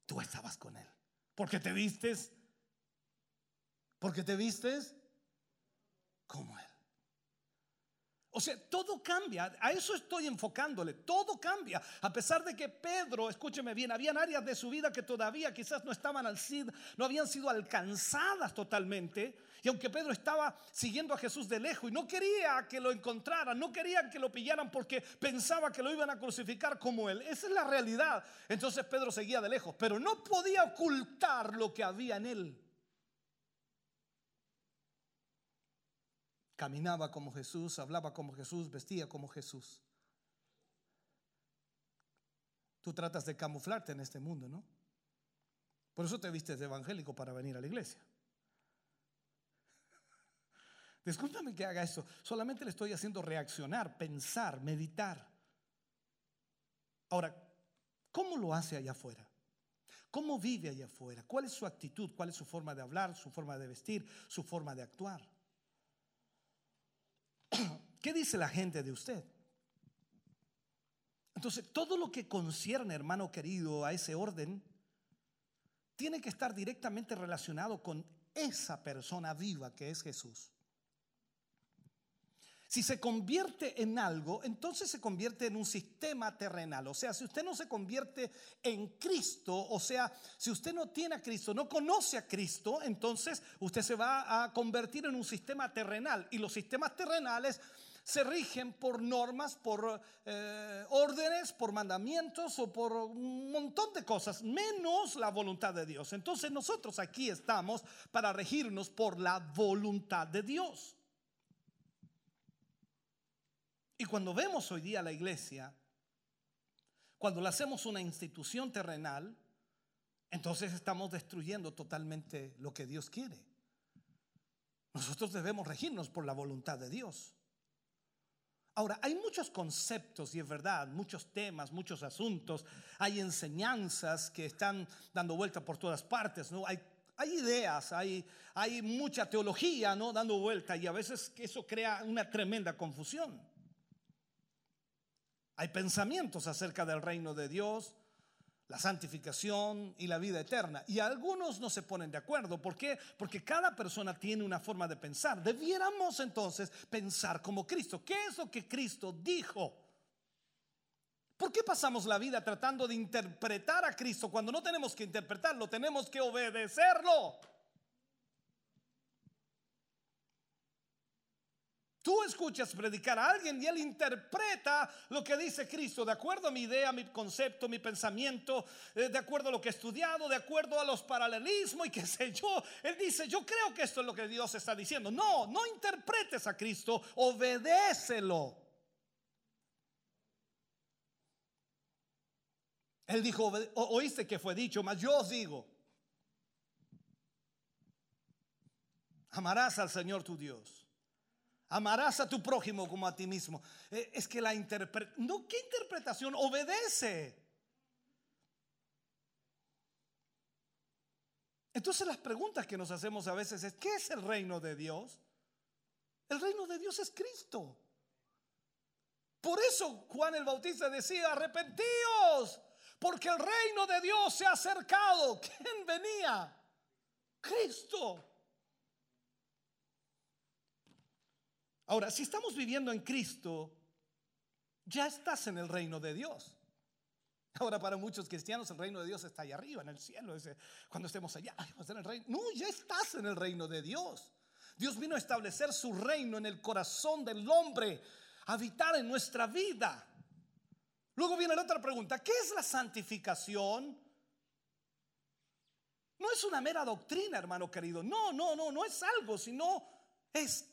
Tú estabas con él. Porque te vistes, porque te vistes como él. O sea, todo cambia, a eso estoy enfocándole, todo cambia, a pesar de que Pedro, escúcheme bien, habían áreas de su vida que todavía quizás no estaban al no habían sido alcanzadas totalmente, y aunque Pedro estaba siguiendo a Jesús de lejos y no quería que lo encontraran, no querían que lo pillaran porque pensaba que lo iban a crucificar como él, esa es la realidad. Entonces Pedro seguía de lejos, pero no podía ocultar lo que había en él. Caminaba como Jesús, hablaba como Jesús, vestía como Jesús. Tú tratas de camuflarte en este mundo, ¿no? Por eso te vistes de evangélico para venir a la iglesia. Discúlpame que haga eso, solamente le estoy haciendo reaccionar, pensar, meditar. Ahora, ¿cómo lo hace allá afuera? ¿Cómo vive allá afuera? ¿Cuál es su actitud? ¿Cuál es su forma de hablar, su forma de vestir, su forma de actuar? ¿Qué dice la gente de usted? Entonces, todo lo que concierne, hermano querido, a ese orden, tiene que estar directamente relacionado con esa persona viva que es Jesús. Si se convierte en algo, entonces se convierte en un sistema terrenal. O sea, si usted no se convierte en Cristo, o sea, si usted no tiene a Cristo, no conoce a Cristo, entonces usted se va a convertir en un sistema terrenal. Y los sistemas terrenales se rigen por normas, por eh, órdenes, por mandamientos o por un montón de cosas, menos la voluntad de Dios. Entonces nosotros aquí estamos para regirnos por la voluntad de Dios. Y cuando vemos hoy día la iglesia, cuando la hacemos una institución terrenal, entonces estamos destruyendo totalmente lo que Dios quiere. Nosotros debemos regirnos por la voluntad de Dios. Ahora, hay muchos conceptos, y es verdad, muchos temas, muchos asuntos, hay enseñanzas que están dando vuelta por todas partes, ¿no? Hay, ideas, hay, hay mucha teología, ¿no? Dando vuelta, y a veces eso crea una tremenda confusión. Hay pensamientos acerca del reino de Dios, la santificación y la vida eterna. Y algunos no se ponen de acuerdo. ¿Por qué? Porque cada persona tiene una forma de pensar. Debiéramos entonces pensar como Cristo. ¿Qué es lo que Cristo dijo? ¿Por qué pasamos la vida tratando de interpretar a Cristo cuando no tenemos que interpretarlo, tenemos que obedecerlo? Tú escuchas predicar a alguien y él interpreta lo que dice Cristo de acuerdo a mi idea, mi concepto, mi pensamiento, eh, de acuerdo a lo que he estudiado, de acuerdo a los paralelismos y qué sé yo. Él dice, yo creo que esto es lo que Dios está diciendo. No, no interpretes a Cristo, obedécelo. Él dijo, oíste que fue dicho, mas yo os digo, amarás al Señor tu Dios Amarás a tu prójimo como a ti mismo. Eh, es que la interpretación, no, ¿qué interpretación? Obedece. Entonces las preguntas que nos hacemos a veces es, ¿qué es el reino de Dios? El reino de Dios es Cristo. Por eso Juan el Bautista decía, arrepentíos, porque el reino de Dios se ha acercado. ¿Quién venía? Cristo. Ahora, si estamos viviendo en Cristo, ya estás en el reino de Dios. Ahora para muchos cristianos el reino de Dios está allá arriba, en el cielo. Cuando estemos allá, vamos a estar el reino. No, ya estás en el reino de Dios. Dios vino a establecer su reino en el corazón del hombre, habitar en nuestra vida. Luego viene la otra pregunta, ¿qué es la santificación? No es una mera doctrina, hermano querido. No, no, no, no es algo, sino es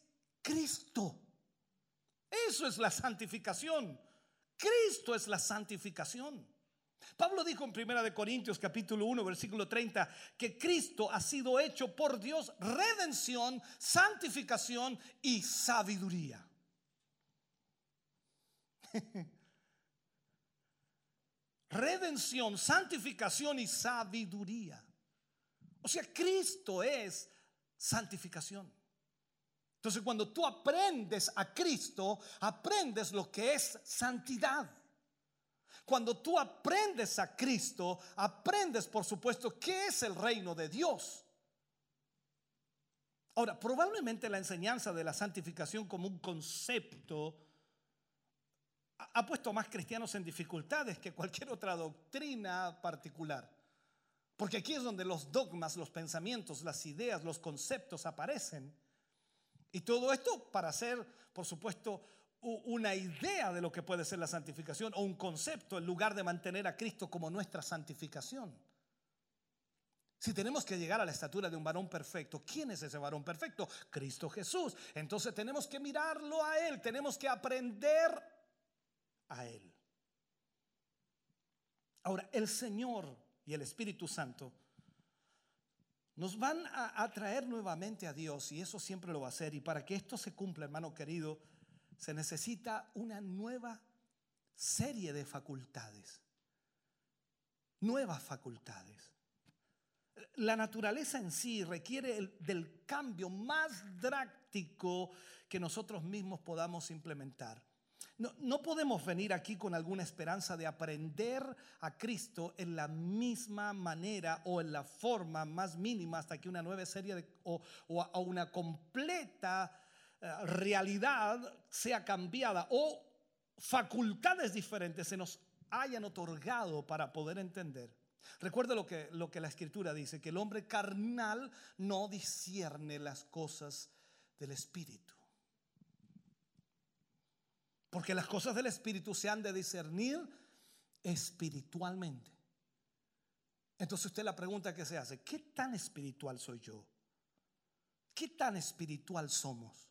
Cristo. Eso es la santificación. Cristo es la santificación. Pablo dijo en Primera de Corintios capítulo 1 versículo 30 que Cristo ha sido hecho por Dios redención, santificación y sabiduría. redención, santificación y sabiduría. O sea, Cristo es santificación. Entonces, cuando tú aprendes a Cristo, aprendes lo que es santidad. Cuando tú aprendes a Cristo, aprendes, por supuesto, qué es el reino de Dios. Ahora, probablemente la enseñanza de la santificación como un concepto ha puesto más cristianos en dificultades que cualquier otra doctrina particular. Porque aquí es donde los dogmas, los pensamientos, las ideas, los conceptos aparecen. Y todo esto para ser, por supuesto, una idea de lo que puede ser la santificación o un concepto en lugar de mantener a Cristo como nuestra santificación. Si tenemos que llegar a la estatura de un varón perfecto, ¿quién es ese varón perfecto? Cristo Jesús. Entonces tenemos que mirarlo a Él, tenemos que aprender a Él. Ahora, el Señor y el Espíritu Santo nos van a atraer nuevamente a Dios y eso siempre lo va a hacer. Y para que esto se cumpla, hermano querido, se necesita una nueva serie de facultades. Nuevas facultades. La naturaleza en sí requiere del cambio más drástico que nosotros mismos podamos implementar. No, podemos venir aquí con alguna esperanza de aprender a Cristo en la misma manera o en la forma más mínima hasta que una nueva serie o, una completa eh, realidad sea cambiada o facultades diferentes se nos hayan otorgado para poder entender. Recuerda lo que, lo que la escritura dice, que el hombre carnal no discierne las cosas del Espíritu. Porque las cosas del Espíritu se han de discernir espiritualmente. Entonces usted la pregunta que se hace, ¿qué tan espiritual soy yo? ¿Qué tan espiritual somos?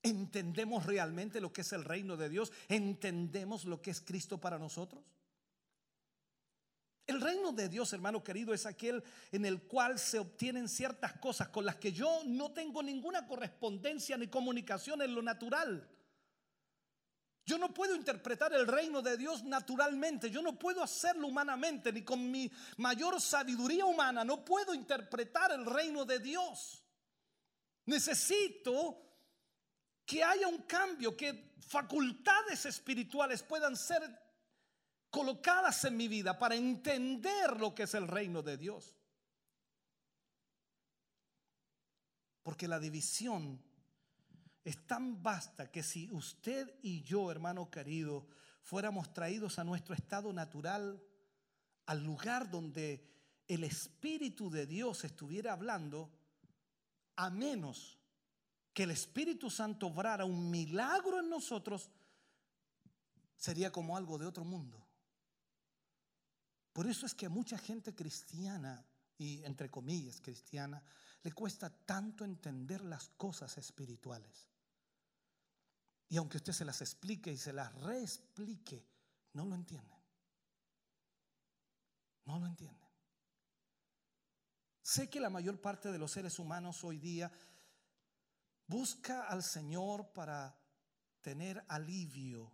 ¿Entendemos realmente lo que es el reino de Dios? ¿Entendemos lo que es Cristo para nosotros? El reino de Dios, hermano querido, es aquel en el cual se obtienen ciertas cosas con las que yo no tengo ninguna correspondencia ni comunicación en lo natural. Yo no puedo interpretar el reino de Dios naturalmente, yo no puedo hacerlo humanamente, ni con mi mayor sabiduría humana, no puedo interpretar el reino de Dios. Necesito que haya un cambio, que facultades espirituales puedan ser colocadas en mi vida para entender lo que es el reino de Dios. Porque la división es tan vasta que si usted y yo, hermano querido, fuéramos traídos a nuestro estado natural, al lugar donde el Espíritu de Dios estuviera hablando, a menos que el Espíritu Santo obrara un milagro en nosotros, sería como algo de otro mundo. Por eso es que a mucha gente cristiana, y entre comillas cristiana, le cuesta tanto entender las cosas espirituales. Y aunque usted se las explique y se las reexplique, no lo entienden. No lo entienden. Sé que la mayor parte de los seres humanos hoy día busca al Señor para tener alivio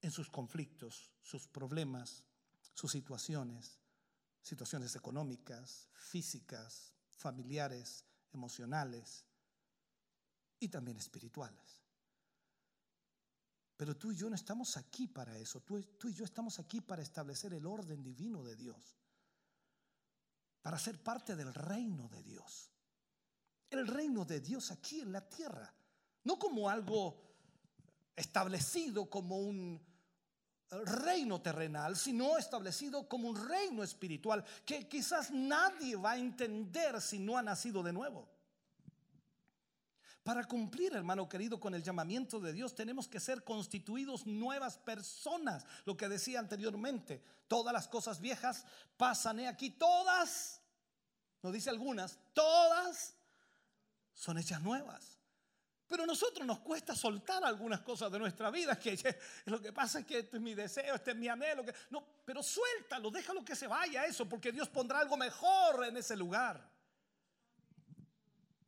en sus conflictos, sus problemas, sus situaciones, situaciones económicas, físicas, familiares, emocionales y también espirituales. Pero tú y yo no estamos aquí para eso. Tú, y yo estamos aquí para establecer el orden divino de Dios. Para ser parte del reino de Dios. El reino de Dios aquí en la tierra. No como algo establecido como un reino terrenal, sino establecido como un reino espiritual que quizás nadie va a entender si no ha nacido de nuevo. Para cumplir, hermano querido, con el llamamiento de Dios, tenemos que ser constituidos nuevas personas. Lo que decía anteriormente, todas las cosas viejas pasan aquí, todas, no dice algunas, todas son hechas nuevas. Pero a nosotros nos cuesta soltar algunas cosas de nuestra vida, que lo que pasa es que este es mi deseo, este es mi anhelo, que, no, pero suéltalo, déjalo que se vaya eso, porque Dios pondrá algo mejor en ese lugar.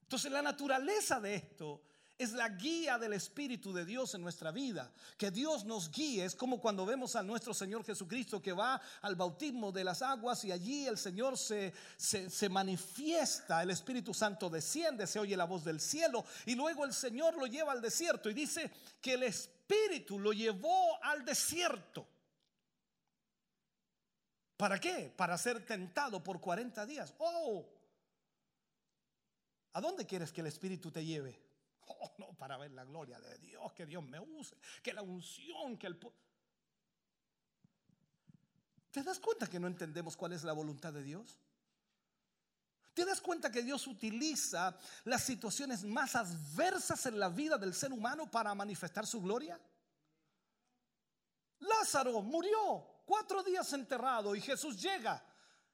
Entonces la naturaleza de esto es la guía del Espíritu de Dios en nuestra vida. Que Dios nos guíe es como cuando vemos a nuestro Señor Jesucristo que va al bautismo de las aguas y allí el Señor se, se, se, manifiesta, el Espíritu Santo desciende, se oye la voz del cielo y luego el Señor lo lleva al desierto y dice que el Espíritu lo llevó al desierto. ¿Para qué? Para ser tentado por 40 días. Oh, ¿A dónde quieres que el Espíritu te lleve? Oh, no, para ver la gloria de Dios, que Dios me use, que la unción, que el... ¿Te das cuenta que no entendemos cuál es la voluntad de Dios? ¿Te das cuenta que Dios utiliza las situaciones más adversas en la vida del ser humano para manifestar su gloria? Lázaro murió cuatro días enterrado y Jesús llega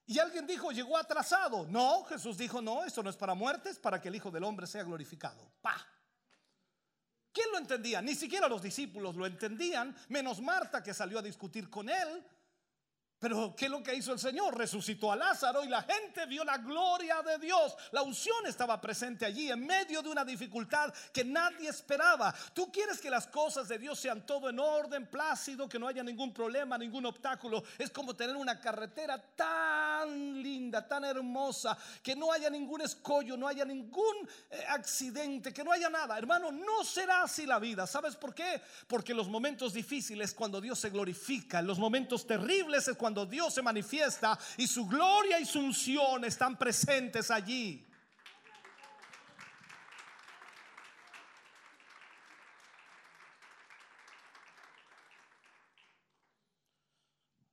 y alguien dijo, llegó atrasado. No, Jesús dijo, no, esto no es para muertes, para que el Hijo del Hombre sea glorificado. Pa. ¿Quién lo entendía? Ni siquiera los discípulos lo entendían, menos Marta que salió a discutir con él. Pero ¿qué es lo que hizo el Señor? Resucitó a Lázaro y la gente vio la gloria de Dios. La unción estaba presente allí en medio de una dificultad que nadie esperaba. Tú quieres que las cosas de Dios sean todo en orden, plácido, que no haya ningún problema, ningún obstáculo. Es como tener una carretera tan linda, tan hermosa, que no haya ningún escollo, no haya ningún eh, accidente, que no haya nada. Hermano, no será así la vida. ¿Sabes por qué? Porque los momentos difíciles cuando Dios se glorifica, los momentos terribles es cuando Dios se manifiesta y su gloria y su unción están presentes allí.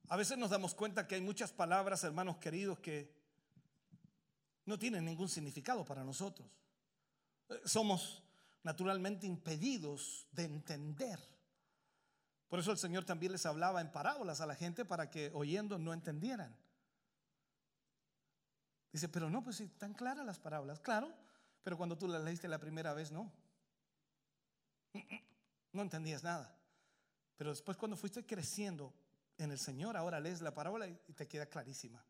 A veces nos damos cuenta que hay muchas palabras, hermanos queridos, que no tienen ningún significado para nosotros. Eh, somos naturalmente impedidos de entender por eso el Señor también les hablaba en parábolas a la gente para que oyendo no entendieran. Dice, pero no, pues están claras las parábolas. Claro, pero cuando tú las leíste la primera vez, no. No entendías nada. Pero después cuando fuiste creciendo en el Señor, ahora lees la parábola y te queda clarísima.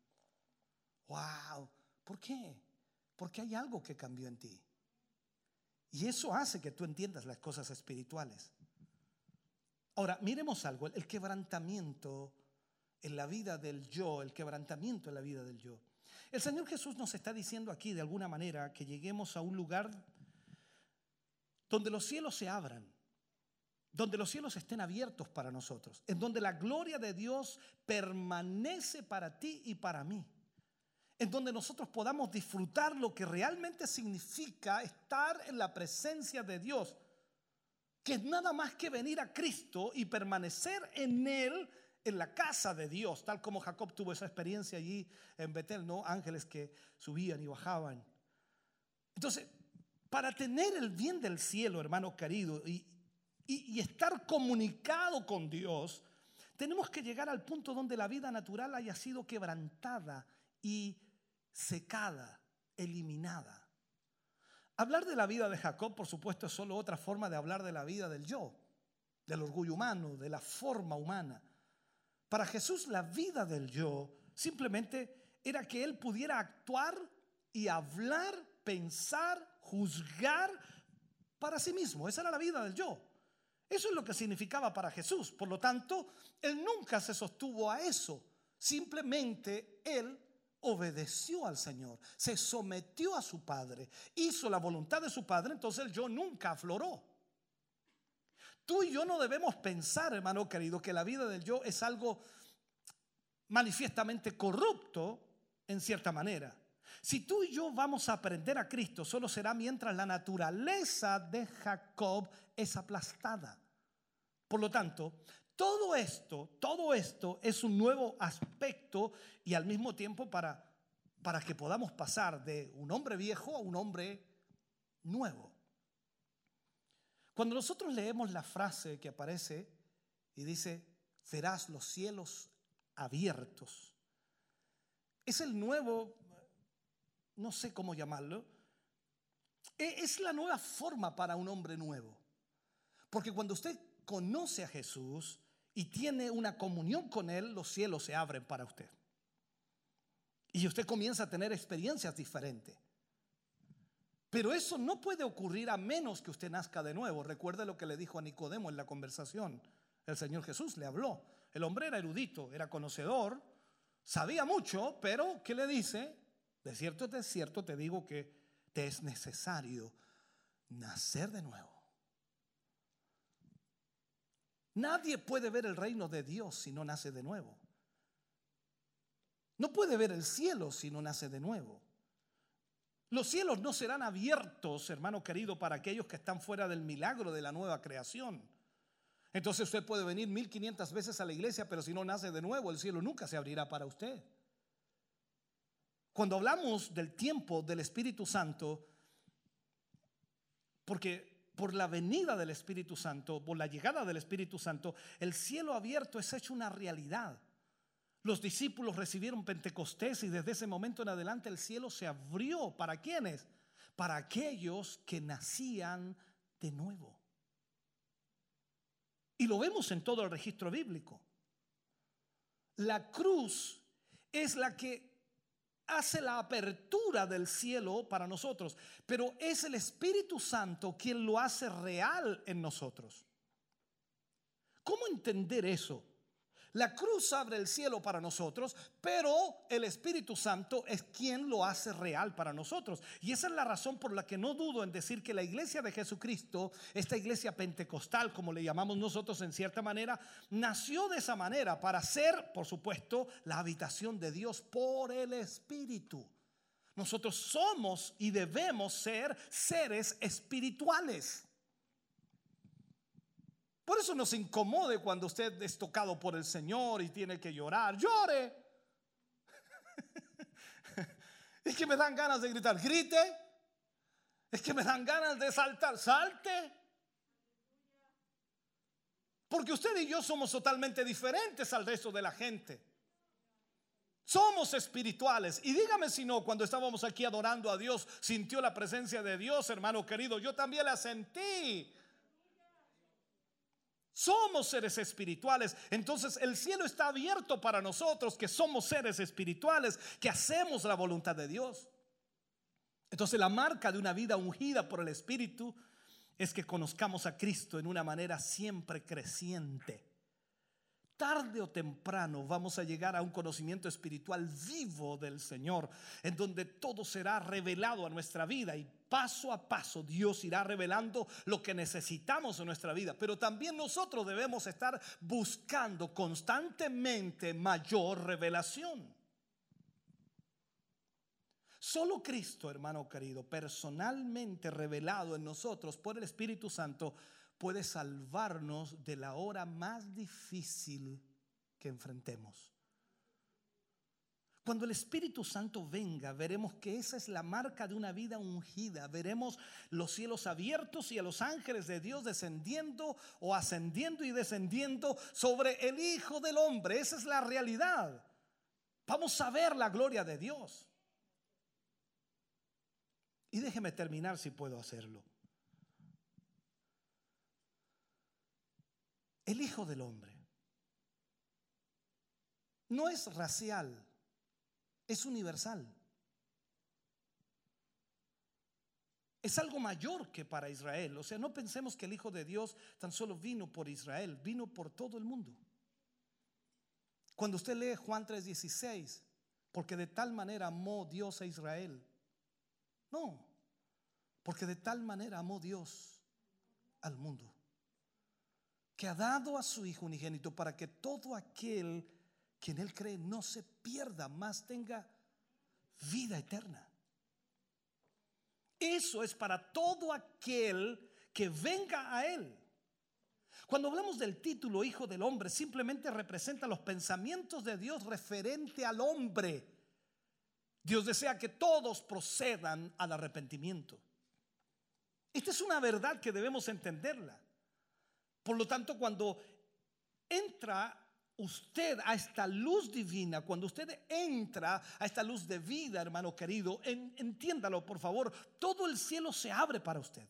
Wow, ¿por qué? Porque hay algo que cambió en ti. Y eso hace que tú entiendas las cosas espirituales. Ahora, miremos algo, el quebrantamiento en la vida del yo, el quebrantamiento en la vida del yo. El Señor Jesús nos está diciendo aquí de alguna manera que lleguemos a un lugar donde los cielos se abran, donde los cielos estén abiertos para nosotros, en donde la gloria de Dios permanece para ti y para mí, en donde nosotros podamos disfrutar lo que realmente significa estar en la presencia de Dios que es nada más que venir a Cristo y permanecer en Él en la casa de Dios, tal como Jacob tuvo esa experiencia allí en Betel, ¿no? Ángeles que subían y bajaban. Entonces, para tener el bien del cielo, hermano querido, y, y, y estar comunicado con Dios, tenemos que llegar al punto donde la vida natural haya sido quebrantada y secada, eliminada. Hablar de la vida de Jacob, por supuesto, es solo otra forma de hablar de la vida del yo, del orgullo humano, de la forma humana. Para Jesús la vida del yo simplemente era que él pudiera actuar y hablar, pensar, juzgar para sí mismo. Esa era la vida del yo. Eso es lo que significaba para Jesús. Por lo tanto, él nunca se sostuvo a eso. Simplemente él obedeció al Señor, se sometió a su Padre, hizo la voluntad de su Padre, entonces el yo nunca afloró. Tú y yo no debemos pensar, hermano querido, que la vida del yo es algo manifiestamente corrupto en cierta manera. Si tú y yo vamos a aprender a Cristo, solo será mientras la naturaleza de Jacob es aplastada. Por lo tanto, todo esto, todo esto es un nuevo aspecto y al mismo tiempo para, para que podamos pasar de un hombre viejo a un hombre nuevo. Cuando nosotros leemos la frase que aparece y dice, verás los cielos abiertos, es el nuevo, no sé cómo llamarlo, e- es la nueva forma para un hombre nuevo. Porque cuando usted conoce a Jesús y tiene una comunión con Él, los cielos se abren para usted. Y usted comienza a tener experiencias diferentes. Pero eso no puede ocurrir a menos que usted nazca de nuevo. Recuerde lo que le dijo a Nicodemo en la conversación. El Señor Jesús le habló. El hombre era erudito, era conocedor, sabía mucho, pero ¿qué le dice? De cierto, de cierto te digo que te es necesario nacer de nuevo. Nadie puede ver el reino de Dios si no nace de nuevo. No puede ver el cielo si no nace de nuevo. Los cielos no serán abiertos, hermano querido, para aquellos que están fuera del milagro de la nueva creación. Entonces usted puede venir 1500 veces a la iglesia, pero si no nace de nuevo, el cielo nunca se abrirá para usted. Cuando hablamos del tiempo del Espíritu Santo, porque por la venida del Espíritu Santo, por la llegada del Espíritu Santo, el cielo abierto es hecho una realidad. Los discípulos recibieron Pentecostés y desde ese momento en adelante el cielo se abrió. ¿Para quiénes? Para aquellos que nacían de nuevo. Y lo vemos en todo el registro bíblico. La cruz es la que hace la apertura del cielo para nosotros, pero es el Espíritu Santo quien lo hace real en nosotros. ¿Cómo entender eso? La cruz abre el cielo para nosotros, pero el Espíritu Santo es quien lo hace real para nosotros. Y esa es la razón por la que no dudo en decir que la iglesia de Jesucristo, esta iglesia pentecostal, como le llamamos nosotros en cierta manera, nació de esa manera para ser, por supuesto, la habitación de Dios por el Espíritu. Nosotros somos y debemos ser seres espirituales. Por eso nos incomode cuando usted es tocado por el Señor y tiene que llorar. Llore. Es que me dan ganas de gritar, grite. Es que me dan ganas de saltar, salte. Porque usted y yo somos totalmente diferentes al resto de la gente. Somos espirituales. Y dígame si no, cuando estábamos aquí adorando a Dios, sintió la presencia de Dios, hermano querido. Yo también la sentí. Somos seres espirituales. Entonces el cielo está abierto para nosotros que somos seres espirituales, que hacemos la voluntad de Dios. Entonces la marca de una vida ungida por el Espíritu es que conozcamos a Cristo en una manera siempre creciente. Tarde o temprano vamos a llegar a un conocimiento espiritual vivo del Señor, en donde todo será revelado a nuestra vida y paso a paso Dios irá revelando lo que necesitamos en nuestra vida. Pero también nosotros debemos estar buscando constantemente mayor revelación. Solo Cristo, hermano querido, personalmente revelado en nosotros por el Espíritu Santo, puede salvarnos de la hora más difícil que enfrentemos. Cuando el Espíritu Santo venga, veremos que esa es la marca de una vida ungida. Veremos los cielos abiertos y a los ángeles de Dios descendiendo o ascendiendo y descendiendo sobre el Hijo del Hombre. Esa es la realidad. Vamos a ver la gloria de Dios. Y déjeme terminar si puedo hacerlo. El Hijo del Hombre no es racial, es universal. Es algo mayor que para Israel. O sea, no pensemos que el Hijo de Dios tan solo vino por Israel, vino por todo el mundo. Cuando usted lee Juan 3:16, porque de tal manera amó Dios a Israel. No, porque de tal manera amó Dios al mundo. Que ha dado a su Hijo unigénito para que todo aquel que en Él cree no se pierda, más tenga vida eterna. Eso es para todo aquel que venga a Él. Cuando hablamos del título Hijo del Hombre, simplemente representa los pensamientos de Dios referente al hombre. Dios desea que todos procedan al arrepentimiento. Esta es una verdad que debemos entenderla. Por lo tanto, cuando entra usted a esta luz divina, cuando usted entra a esta luz de vida, hermano querido, en- entiéndalo por favor, todo el cielo se abre para usted.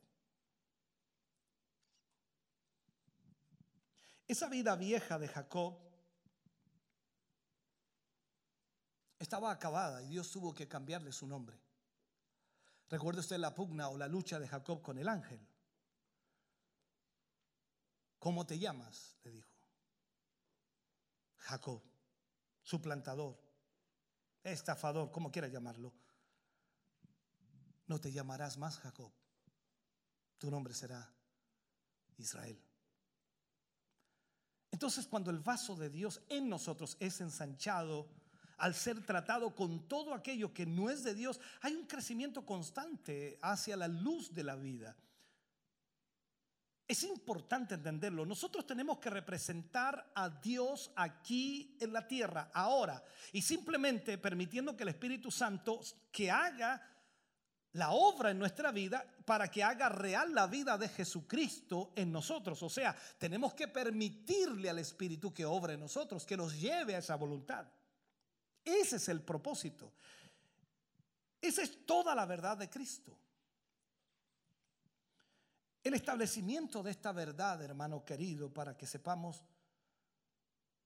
Esa vida vieja de Jacob estaba acabada y Dios tuvo que cambiarle su nombre. Recuerde usted la pugna o la lucha de Jacob con el ángel. ¿Cómo te llamas? le dijo. Jacob, suplantador, estafador, como quiera llamarlo. No te llamarás más Jacob. Tu nombre será Israel. Entonces cuando el vaso de Dios en nosotros es ensanchado, al ser tratado con todo aquello que no es de Dios, hay un crecimiento constante hacia la luz de la vida. Es importante entenderlo. Nosotros tenemos que representar a Dios aquí en la tierra, ahora, y simplemente permitiendo que el Espíritu Santo que haga la obra en nuestra vida para que haga real la vida de Jesucristo en nosotros. O sea, tenemos que permitirle al Espíritu que obre en nosotros, que nos lleve a esa voluntad. Ese es el propósito. Esa es toda la verdad de Cristo. El establecimiento de esta verdad, hermano querido, para que sepamos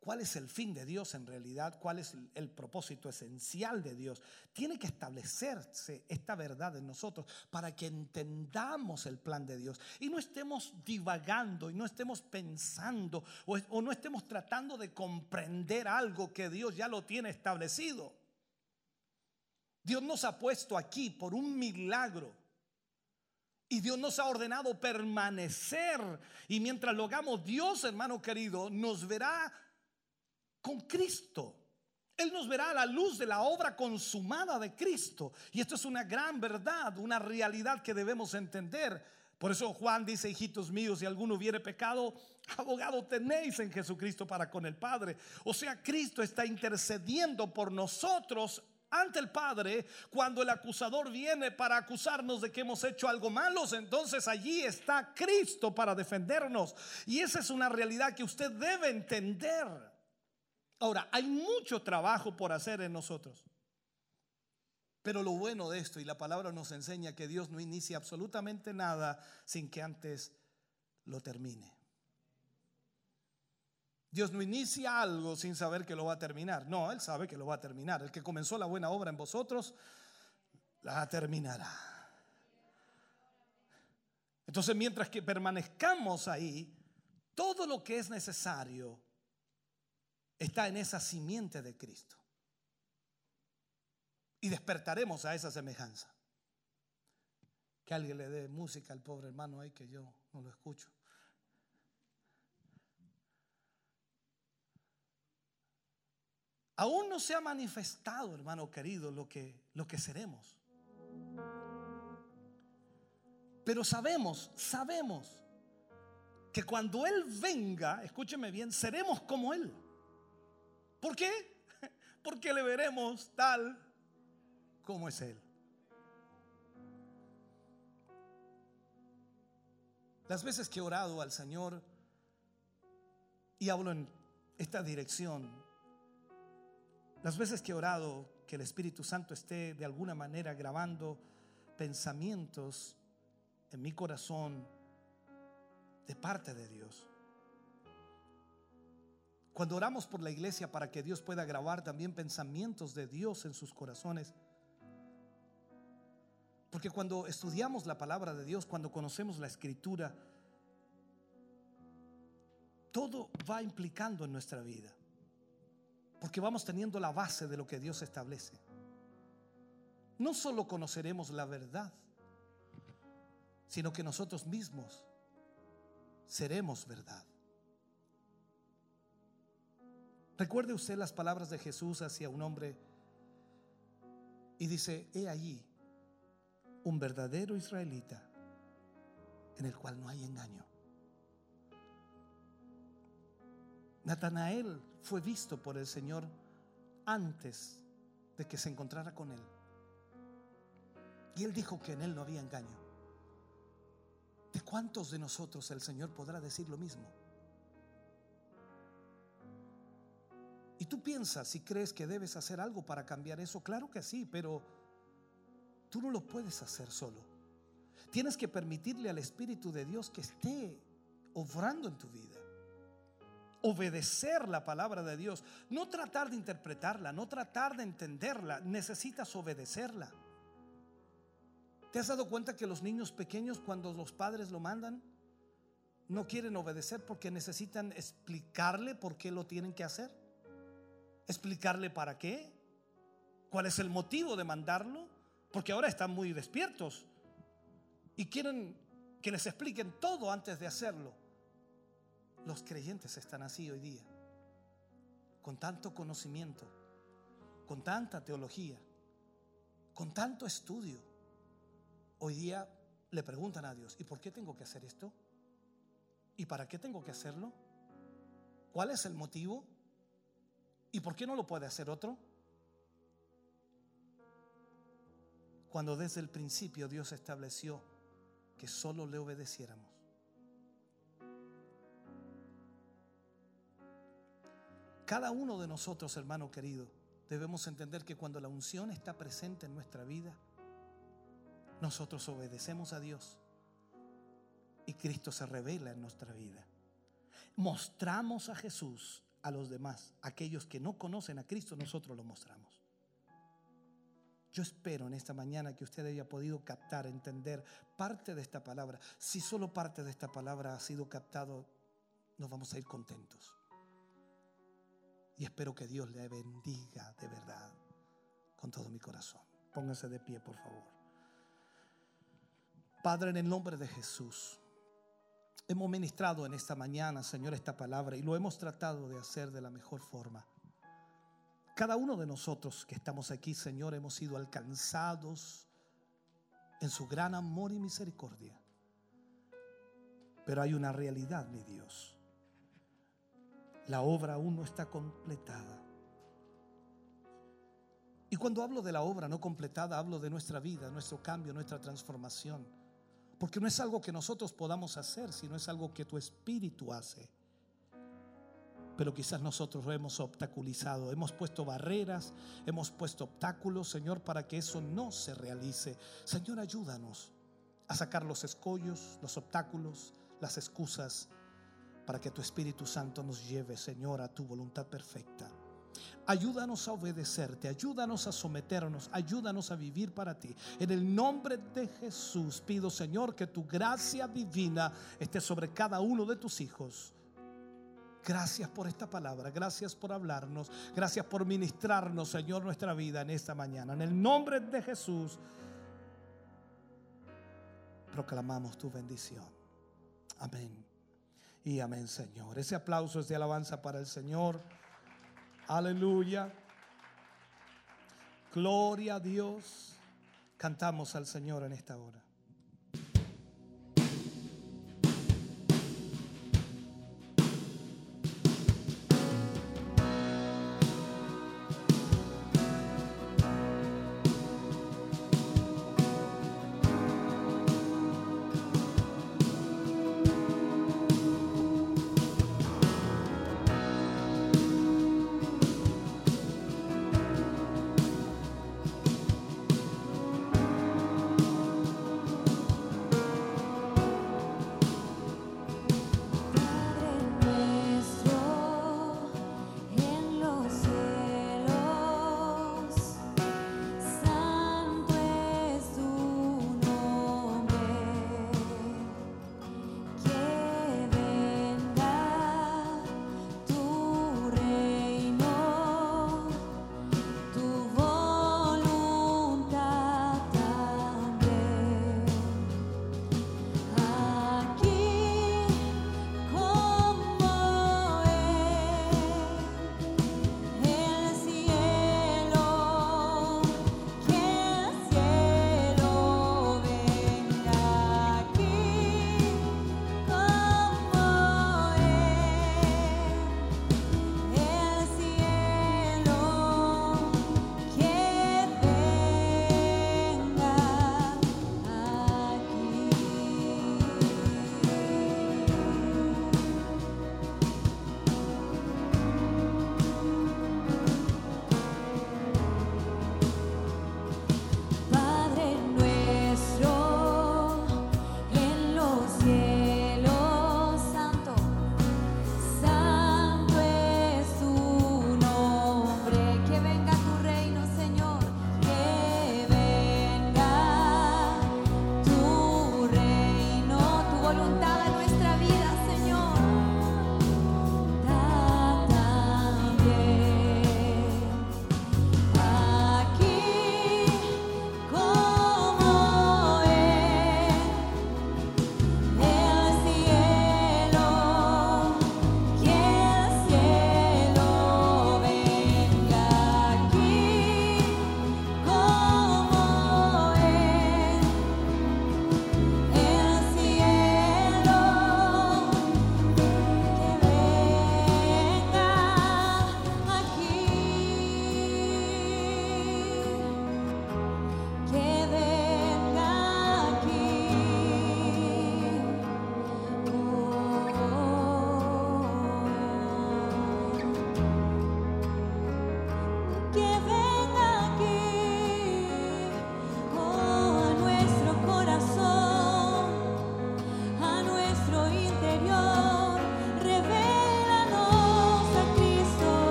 cuál es el fin de Dios en realidad, cuál es el, propósito esencial de Dios, tiene que establecerse esta verdad en nosotros para que entendamos el plan de Dios y no estemos divagando y no estemos pensando o no estemos tratando de comprender algo que Dios ya lo tiene establecido. Dios nos ha puesto aquí por un milagro. Y Dios nos ha ordenado permanecer. Y mientras lo hagamos, Dios, hermano querido, nos verá con Cristo. Él nos verá a la luz de la obra consumada de Cristo. Y esto es una gran verdad, una realidad que debemos entender. Por eso Juan dice, hijitos míos, si alguno hubiere pecado, abogado tenéis en Jesucristo para con el Padre. O sea, Cristo está intercediendo por nosotros ante el Padre cuando el acusador viene para acusarnos de que hemos hecho algo malos. Entonces allí está Cristo para defendernos. Y esa es una realidad que usted debe entender. Ahora, hay mucho trabajo por hacer en nosotros. Pero lo bueno de esto, y la palabra nos enseña que Dios no inicia absolutamente nada sin que antes lo termine. Dios no inicia algo sin saber que lo va a terminar. No, Él sabe que lo va a terminar. El que comenzó la buena obra en vosotros, la terminará. Entonces, mientras que permanezcamos ahí, todo lo que es necesario está en esa simiente de Cristo. Y despertaremos a esa semejanza. Que alguien le dé música al pobre hermano ahí que yo no lo escucho. Aún no se ha manifestado, hermano querido, lo que, lo que seremos. Pero sabemos, sabemos que cuando Él venga, escúcheme bien, seremos como Él. ¿Por qué? Porque le veremos tal como es Él. Las veces que he orado al Señor y hablo en esta dirección, las veces que he orado que el Espíritu Santo esté de alguna manera grabando pensamientos en mi corazón de parte de Dios. Cuando oramos por la iglesia para que Dios pueda grabar también pensamientos de Dios en sus corazones. Porque cuando estudiamos la palabra de Dios, cuando conocemos la escritura, todo va implicando en nuestra vida. Porque vamos teniendo la base de lo que Dios establece. No solo conoceremos la verdad, sino que nosotros mismos seremos verdad. Recuerde usted las palabras de Jesús hacia un hombre y dice, he allí un verdadero israelita en el cual no hay engaño. Natanael fue visto por el Señor antes de que se encontrara con él. Y él dijo que en él no había engaño. ¿De cuántos de nosotros el Señor podrá decir lo mismo? Y tú piensas si crees que debes hacer algo para cambiar eso. Claro que sí, pero tú no lo puedes hacer solo. Tienes que permitirle al Espíritu de Dios que esté obrando en tu vida. Obedecer la palabra de Dios. No tratar de interpretarla, no tratar de entenderla. Necesitas obedecerla. ¿Te has dado cuenta que los niños pequeños cuando los padres lo mandan no quieren obedecer porque necesitan explicarle por qué lo tienen que hacer? ¿Explicarle para qué? ¿Cuál es el motivo de mandarlo? Porque ahora están muy despiertos y quieren que les expliquen todo antes de hacerlo. Los creyentes están así hoy día, con tanto conocimiento, con tanta teología, con tanto estudio Hoy día le preguntan a Dios, ¿y por qué tengo que hacer esto? ¿Y para qué tengo que hacerlo? ¿Cuál es el motivo? ¿Y por qué no lo puede hacer otro? Cuando desde el principio Dios estableció que solo le obedeciéramos. Cada uno de nosotros, hermano querido, debemos entender que cuando la unción está presente en nuestra vida, nosotros obedecemos a Dios y Cristo se revela en nuestra vida. Mostramos a Jesús a los demás, aquellos que no conocen a Cristo, nosotros lo mostramos. Yo espero en esta mañana que usted haya podido captar, entender parte de esta palabra. Si solo parte de esta palabra ha sido captado, nos vamos a ir contentos. Y espero que Dios le bendiga de verdad con todo mi corazón. Póngase de pie, por favor. Padre, en el nombre de Jesús, hemos ministrado en esta mañana, Señor, esta palabra y lo hemos tratado de hacer de la mejor forma. Cada uno de nosotros que estamos aquí, Señor, hemos sido alcanzados en su gran amor y misericordia. Pero hay una realidad, mi Dios. La obra aún no está completada. Y cuando hablo de la obra no completada, hablo de nuestra vida, nuestro cambio, nuestra transformación. Porque no es algo que nosotros podamos hacer, sino es algo que tu espíritu hace. Pero quizás nosotros lo hemos obstaculizado, hemos puesto barreras, hemos puesto obstáculos, Señor, para que eso no se realice. Señor, ayúdanos a sacar los escollos, los obstáculos, las excusas, para que tu Espíritu Santo nos lleve, Señor, a tu voluntad perfecta. Ayúdanos a obedecerte, ayúdanos a someternos, ayúdanos a vivir para ti. En el nombre de Jesús pido, Señor, que tu gracia divina esté sobre cada uno de tus hijos. Gracias por esta palabra, gracias por hablarnos, gracias por ministrarnos, Señor, nuestra vida en esta mañana. En el nombre de Jesús proclamamos tu bendición. Amén. Y amén, Señor. Ese aplauso es de alabanza para el Señor. Aleluya. Gloria a Dios. Cantamos al Señor en esta hora.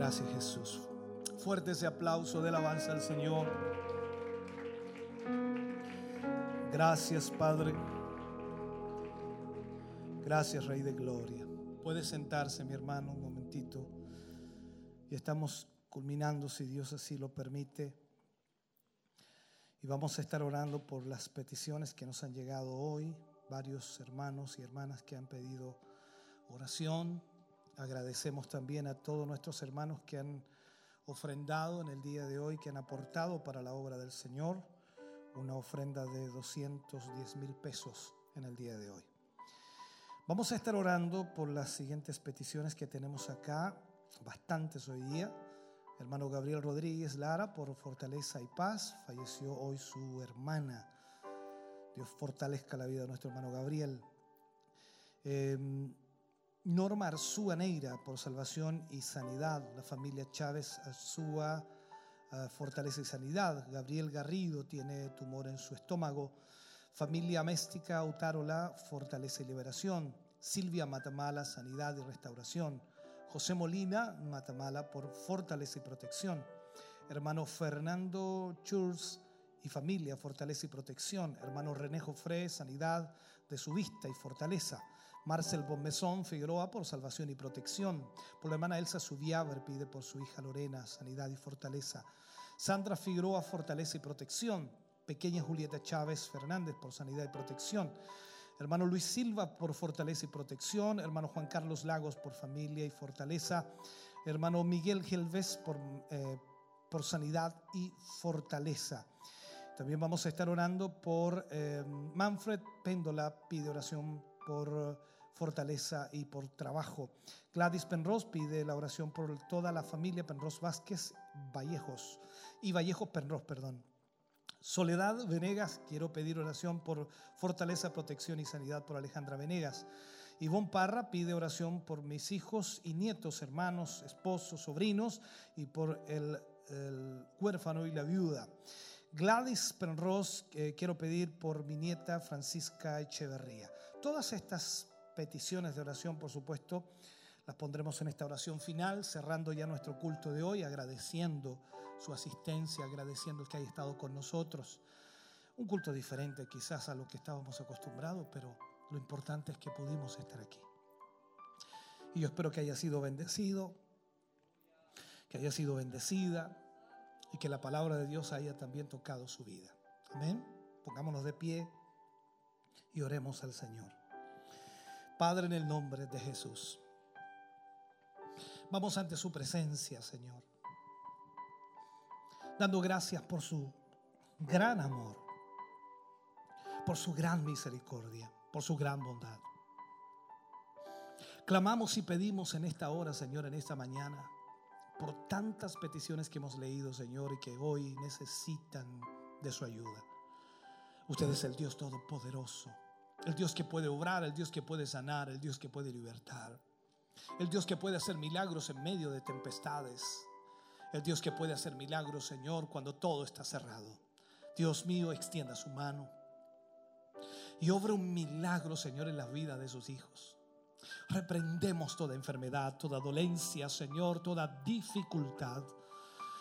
Gracias Jesús. Fuerte ese aplauso de alabanza al Señor. Gracias Padre. Gracias Rey de Gloria. Puede sentarse mi hermano un momentito. Y estamos culminando si Dios así lo permite. Y vamos a estar orando por las peticiones que nos han llegado hoy. Varios hermanos y hermanas que han pedido oración. Agradecemos también a todos nuestros hermanos que han ofrendado en el día de hoy, que han aportado para la obra del Señor una ofrenda de 210 mil pesos en el día de hoy. Vamos a estar orando por las siguientes peticiones que tenemos acá, bastantes hoy día. Hermano Gabriel Rodríguez Lara, por fortaleza y paz, falleció hoy su hermana. Dios fortalezca la vida de nuestro hermano Gabriel. Eh, Norma Arzúa Neira, por salvación y sanidad. La familia Chávez Arzúa, uh, fortaleza y sanidad. Gabriel Garrido tiene tumor en su estómago. Familia Méstica Autarola, fortaleza y liberación. Silvia Matamala, sanidad y restauración. José Molina, Matamala, por fortaleza y protección. Hermano Fernando Churs y familia, fortaleza y protección. Hermano René Jofré, sanidad de su vista y fortaleza. Marcel Bombezón Figueroa por salvación y protección. Por la hermana Elsa Subiaber pide por su hija Lorena sanidad y fortaleza. Sandra Figueroa fortaleza y protección. Pequeña Julieta Chávez Fernández por sanidad y protección. Hermano Luis Silva por fortaleza y protección. Hermano Juan Carlos Lagos por familia y fortaleza. Hermano Miguel Gelves por, eh, por sanidad y fortaleza. También vamos a estar orando por eh, Manfred Péndola, pide oración por fortaleza y por trabajo. Gladys Penrose pide la oración por toda la familia Penrose Vázquez Vallejos y Vallejos Penrose, perdón. Soledad Venegas, quiero pedir oración por fortaleza, protección y sanidad por Alejandra Venegas. Ivonne Parra pide oración por mis hijos y nietos, hermanos, esposos, sobrinos y por el, el huérfano y la viuda. Gladys Penrose, eh, quiero pedir por mi nieta Francisca Echeverría. Todas estas peticiones de oración, por supuesto, las pondremos en esta oración final, cerrando ya nuestro culto de hoy, agradeciendo su asistencia, agradeciendo que haya estado con nosotros. Un culto diferente quizás a lo que estábamos acostumbrados, pero lo importante es que pudimos estar aquí. Y yo espero que haya sido bendecido, que haya sido bendecida y que la palabra de Dios haya también tocado su vida. Amén. Pongámonos de pie y oremos al Señor. Padre, en el nombre de Jesús, vamos ante su presencia, Señor, dando gracias por su gran amor, por su gran misericordia, por su gran bondad. Clamamos y pedimos en esta hora, Señor, en esta mañana, por tantas peticiones que hemos leído, Señor, y que hoy necesitan de su ayuda. Usted es el Dios todopoderoso, el Dios que puede obrar, el Dios que puede sanar, el Dios que puede libertar, el Dios que puede hacer milagros en medio de tempestades, el Dios que puede hacer milagros, Señor, cuando todo está cerrado. Dios mío, extienda su mano y obra un milagro, Señor, en la vida de sus hijos. Reprendemos toda enfermedad, toda dolencia, Señor, toda dificultad.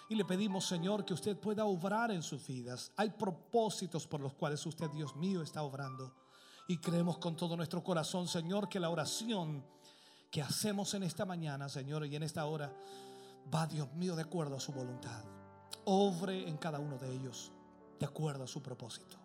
Y le pedimos, Señor, que usted pueda obrar en sus vidas. Hay propósitos por los cuales usted, Dios mío, está obrando. Y creemos con todo nuestro corazón, Señor, que la oración que hacemos en esta mañana, Señor, y en esta hora, va, Dios mío, de acuerdo a su voluntad. Obre en cada uno de ellos, de acuerdo a su propósito.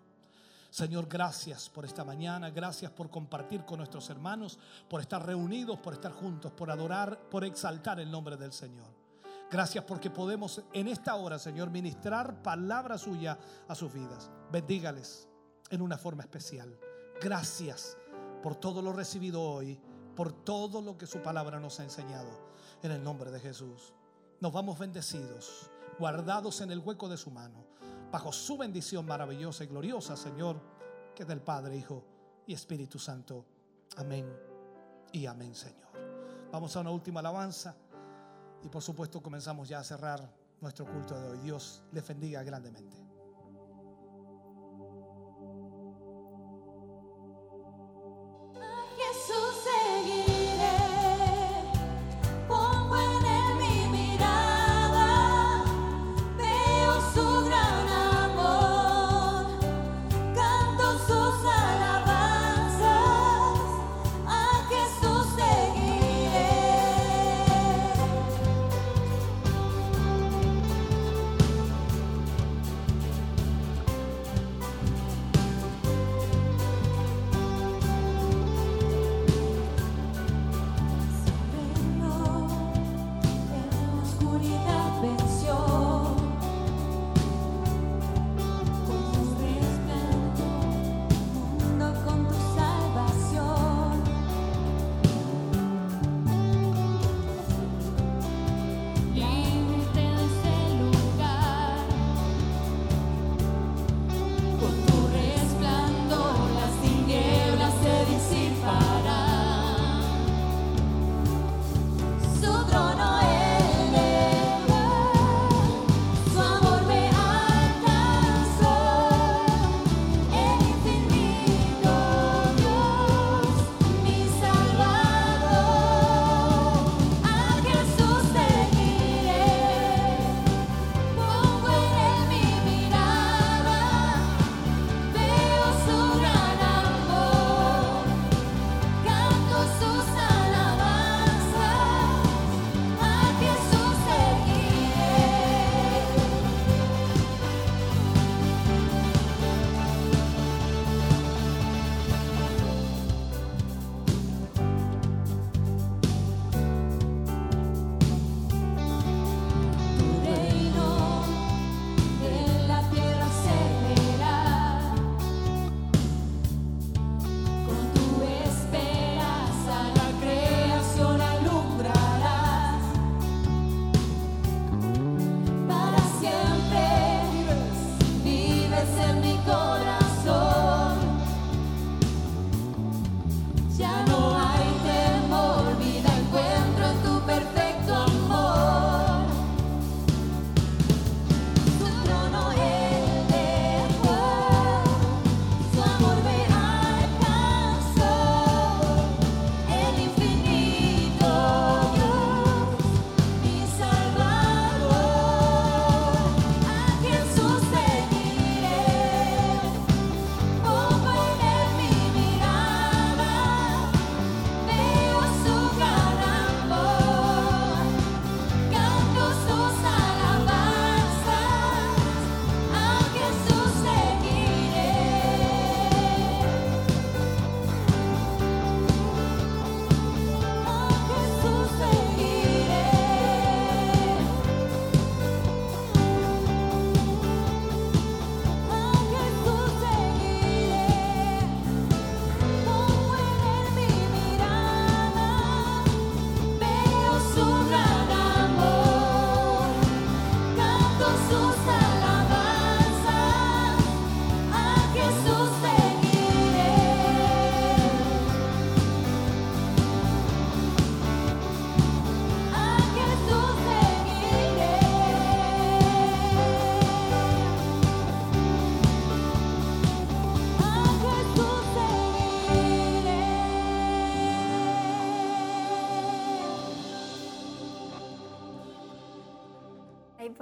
Señor, gracias por esta mañana, gracias por compartir con nuestros hermanos, por estar reunidos, por estar juntos, por adorar, por exaltar el nombre del Señor. Gracias porque podemos en esta hora, Señor, ministrar palabra suya a sus vidas. Bendígales en una forma especial. Gracias por todo lo recibido hoy, por todo lo que su palabra nos ha enseñado. En el nombre de Jesús. Nos vamos bendecidos, guardados en el hueco de su mano bajo su bendición maravillosa y gloriosa, Señor, que del Padre, Hijo y Espíritu Santo. Amén y amén, Señor. Vamos a una última alabanza y por supuesto comenzamos ya a cerrar nuestro culto de hoy. Dios les bendiga grandemente.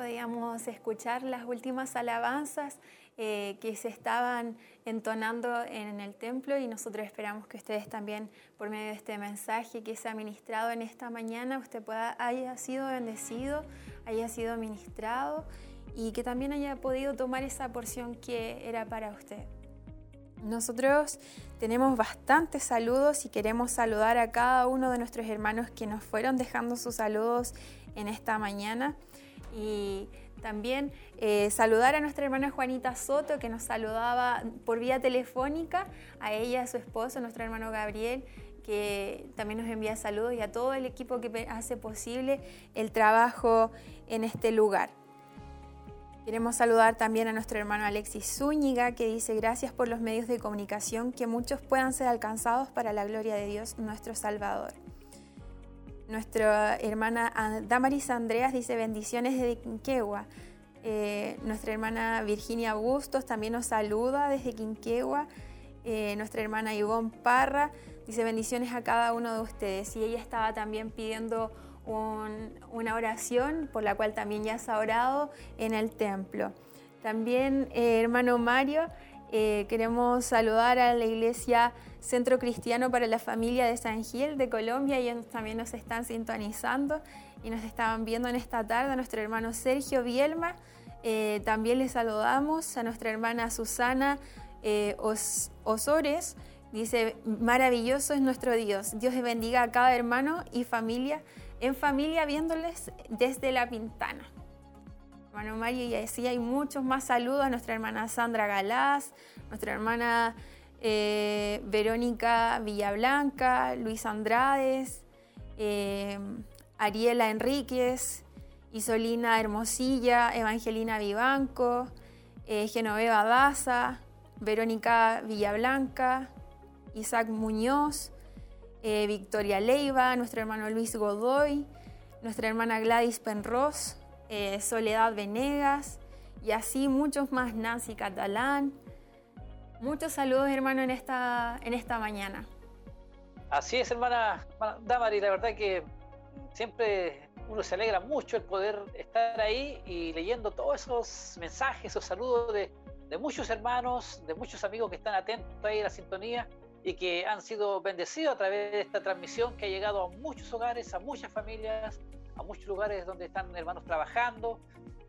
Podíamos escuchar las últimas alabanzas eh, que se estaban entonando en el templo y nosotros esperamos que ustedes también, por medio de este mensaje que se ha ministrado en esta mañana, usted pueda, haya sido bendecido, haya sido ministrado y que también haya podido tomar esa porción que era para usted. Nosotros tenemos bastantes saludos y queremos saludar a cada uno de nuestros hermanos que nos fueron dejando sus saludos en esta mañana. Y también eh, saludar a nuestra hermana Juanita Soto, que nos saludaba por vía telefónica, a ella, a su esposo, nuestro hermano Gabriel, que también nos envía saludos, y a todo el equipo que hace posible el trabajo en este lugar. Queremos saludar también a nuestro hermano Alexis Zúñiga, que dice gracias por los medios de comunicación, que muchos puedan ser alcanzados para la gloria de Dios nuestro Salvador. Nuestra hermana Damaris Andreas dice bendiciones desde Quinquegua. Eh, nuestra hermana Virginia Bustos también nos saluda desde Quinquegua. Eh, nuestra hermana Ivonne Parra dice bendiciones a cada uno de ustedes. Y ella estaba también pidiendo una oración por la cual también ya se ha orado en el templo. También, eh, hermano Mario, eh, queremos saludar a la iglesia Centro Cristiano para la Familia de San Gil de Colombia. Ellos también nos están sintonizando y nos estaban viendo en esta tarde a nuestro hermano Sergio Bielma. Eh, también les saludamos a nuestra hermana Susana Osores. Dice, maravilloso es nuestro Dios. Dios bendiga a cada hermano y familia en familia viéndoles desde la pintana. Hermano Mario, y decía, hay muchos más saludos. A nuestra hermana Sandra Galás, nuestra hermana eh, Verónica Villablanca, Luis Andrades, eh, Ariela Enríquez, Isolina Hermosilla, Evangelina Vivanco, eh, Genoveva Daza, Verónica Villablanca, Isaac Muñoz, Victoria Leiva, nuestro hermano Luis Godoy, nuestra hermana Gladys Penros, eh, Soledad Venegas y así muchos más, Nancy Catalán. Muchos saludos, hermano, en esta, en esta mañana. Así es, hermana, la verdad que siempre uno se alegra mucho el poder estar ahí y leyendo todos esos mensajes, esos saludos de, de muchos hermanos, de muchos amigos que están atentos ahí a la sintonía y que han sido bendecidos a través de esta transmisión que ha llegado a muchos hogares, a muchas familias, a muchos lugares donde están hermanos trabajando.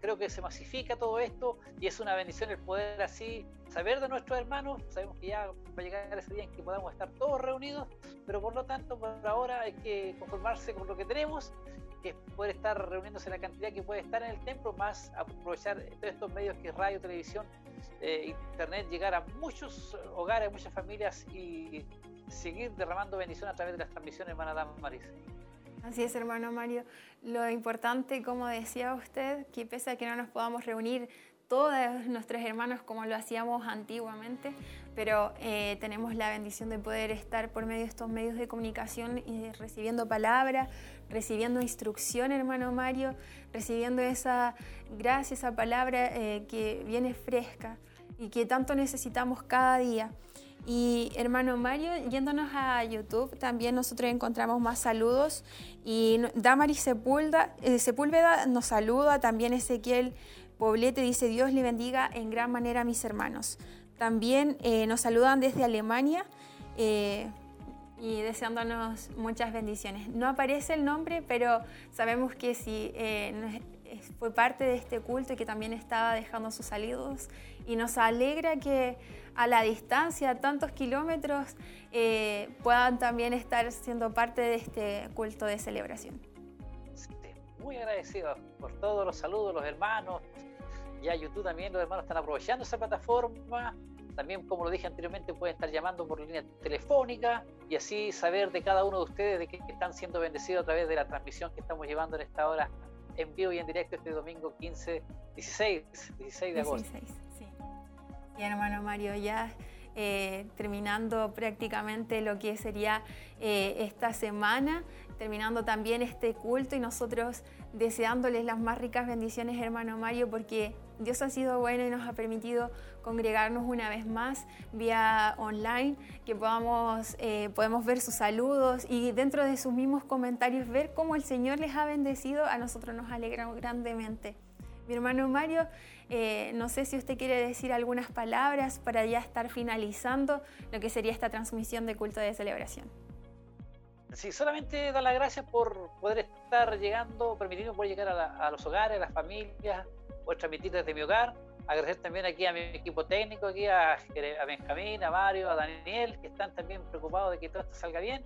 Creo que se masifica todo esto y es una bendición el poder así saber de nuestros hermanos. Sabemos que ya va a llegar ese día en que podamos estar todos reunidos, pero por lo tanto, por ahora hay que conformarse con lo que tenemos que poder estar reuniéndose la cantidad que puede estar en el templo, más aprovechar todos estos medios que radio, televisión, eh, internet, llegar a muchos hogares, muchas familias y seguir derramando bendición a través de las transmisiones, hermana Maris. Así es, hermano Mario. Lo importante, como decía usted, que pese a que no nos podamos reunir todos nuestros hermanos como lo hacíamos antiguamente, pero eh, tenemos la bendición de poder estar por medio de estos medios de comunicación y recibiendo palabra, recibiendo instrucción, hermano Mario, recibiendo esa gracia, esa palabra eh, que viene fresca y que tanto necesitamos cada día. Y hermano Mario, yéndonos a YouTube, también nosotros encontramos más saludos. Y Damaris Sepúlveda, eh, Sepúlveda nos saluda, también Ezequiel Poblete dice, Dios le bendiga en gran manera a mis hermanos. También eh, nos saludan desde Alemania eh, y deseándonos muchas bendiciones. No aparece el nombre, pero sabemos que sí, eh, fue parte de este culto y que también estaba dejando sus saludos. Y nos alegra que a la distancia, a tantos kilómetros, puedan también estar siendo parte de este culto de celebración. muy agradecido por todos los saludos, los hermanos, ya YouTube también los hermanos están aprovechando esa plataforma. También, como lo dije anteriormente, pueden estar llamando por línea telefónica y así saber de cada uno de ustedes de que están siendo bendecidos a través de la transmisión que estamos llevando en esta hora en vivo y en directo este domingo 15, 16, 16 de agosto. 16, sí. Hermano Mario, ya eh, terminando prácticamente lo que sería eh, esta semana, terminando también este culto y nosotros deseándoles las más ricas bendiciones, hermano Mario, porque Dios ha sido bueno y nos ha permitido congregarnos una vez más vía online, que podamos, eh, ver sus saludos y dentro de sus mismos comentarios ver cómo el Señor les ha bendecido, a nosotros nos alegra grandemente. Mi hermano Mario, eh, no sé si usted quiere decir algunas palabras para ya estar finalizando lo que sería esta transmisión de culto de celebración. Sí, solamente dar las gracias por poder estar llegando, permitirme poder llegar a, los hogares, a las familias, poder transmitir desde mi hogar. Agradecer también aquí a mi equipo técnico, aquí a Benjamín, a Mario, a Daniel, que están también preocupados de que todo esto salga bien.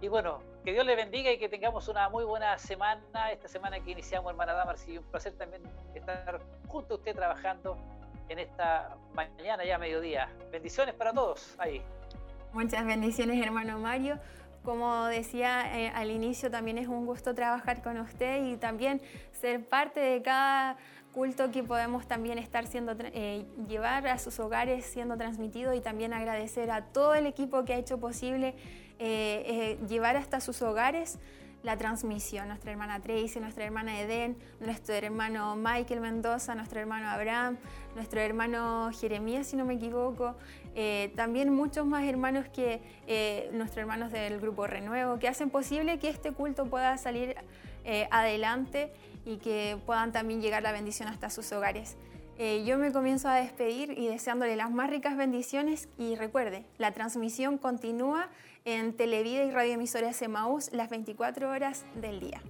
Y bueno, que Dios les bendiga y que tengamos una muy buena semana, esta semana que iniciamos, hermana Damaris, y un placer también estar junto a usted trabajando en esta mañana ya mediodía. Bendiciones para todos ahí. Muchas bendiciones, hermano Mario. Como decía eh, al inicio, también es un gusto trabajar con usted y también ser parte de cada culto que podemos también estar siendo, eh, llevar a sus hogares siendo transmitido y también agradecer a todo el equipo que ha hecho posible eh, eh, llevar hasta sus hogares la transmisión. Nuestra hermana Tracy, nuestra hermana Eden, nuestro hermano Michael Mendoza, nuestro hermano Abraham, nuestro hermano Jeremías, si no me equivoco. Eh, también muchos más hermanos que eh, nuestros hermanos del grupo Renuevo, que hacen posible que este culto pueda salir eh, adelante y que puedan también llegar la bendición hasta sus hogares. Eh, yo me comienzo a despedir y deseándole las más ricas bendiciones y recuerde, la transmisión continúa en Televida y Radio Emisoras Emaús las 24 horas del día.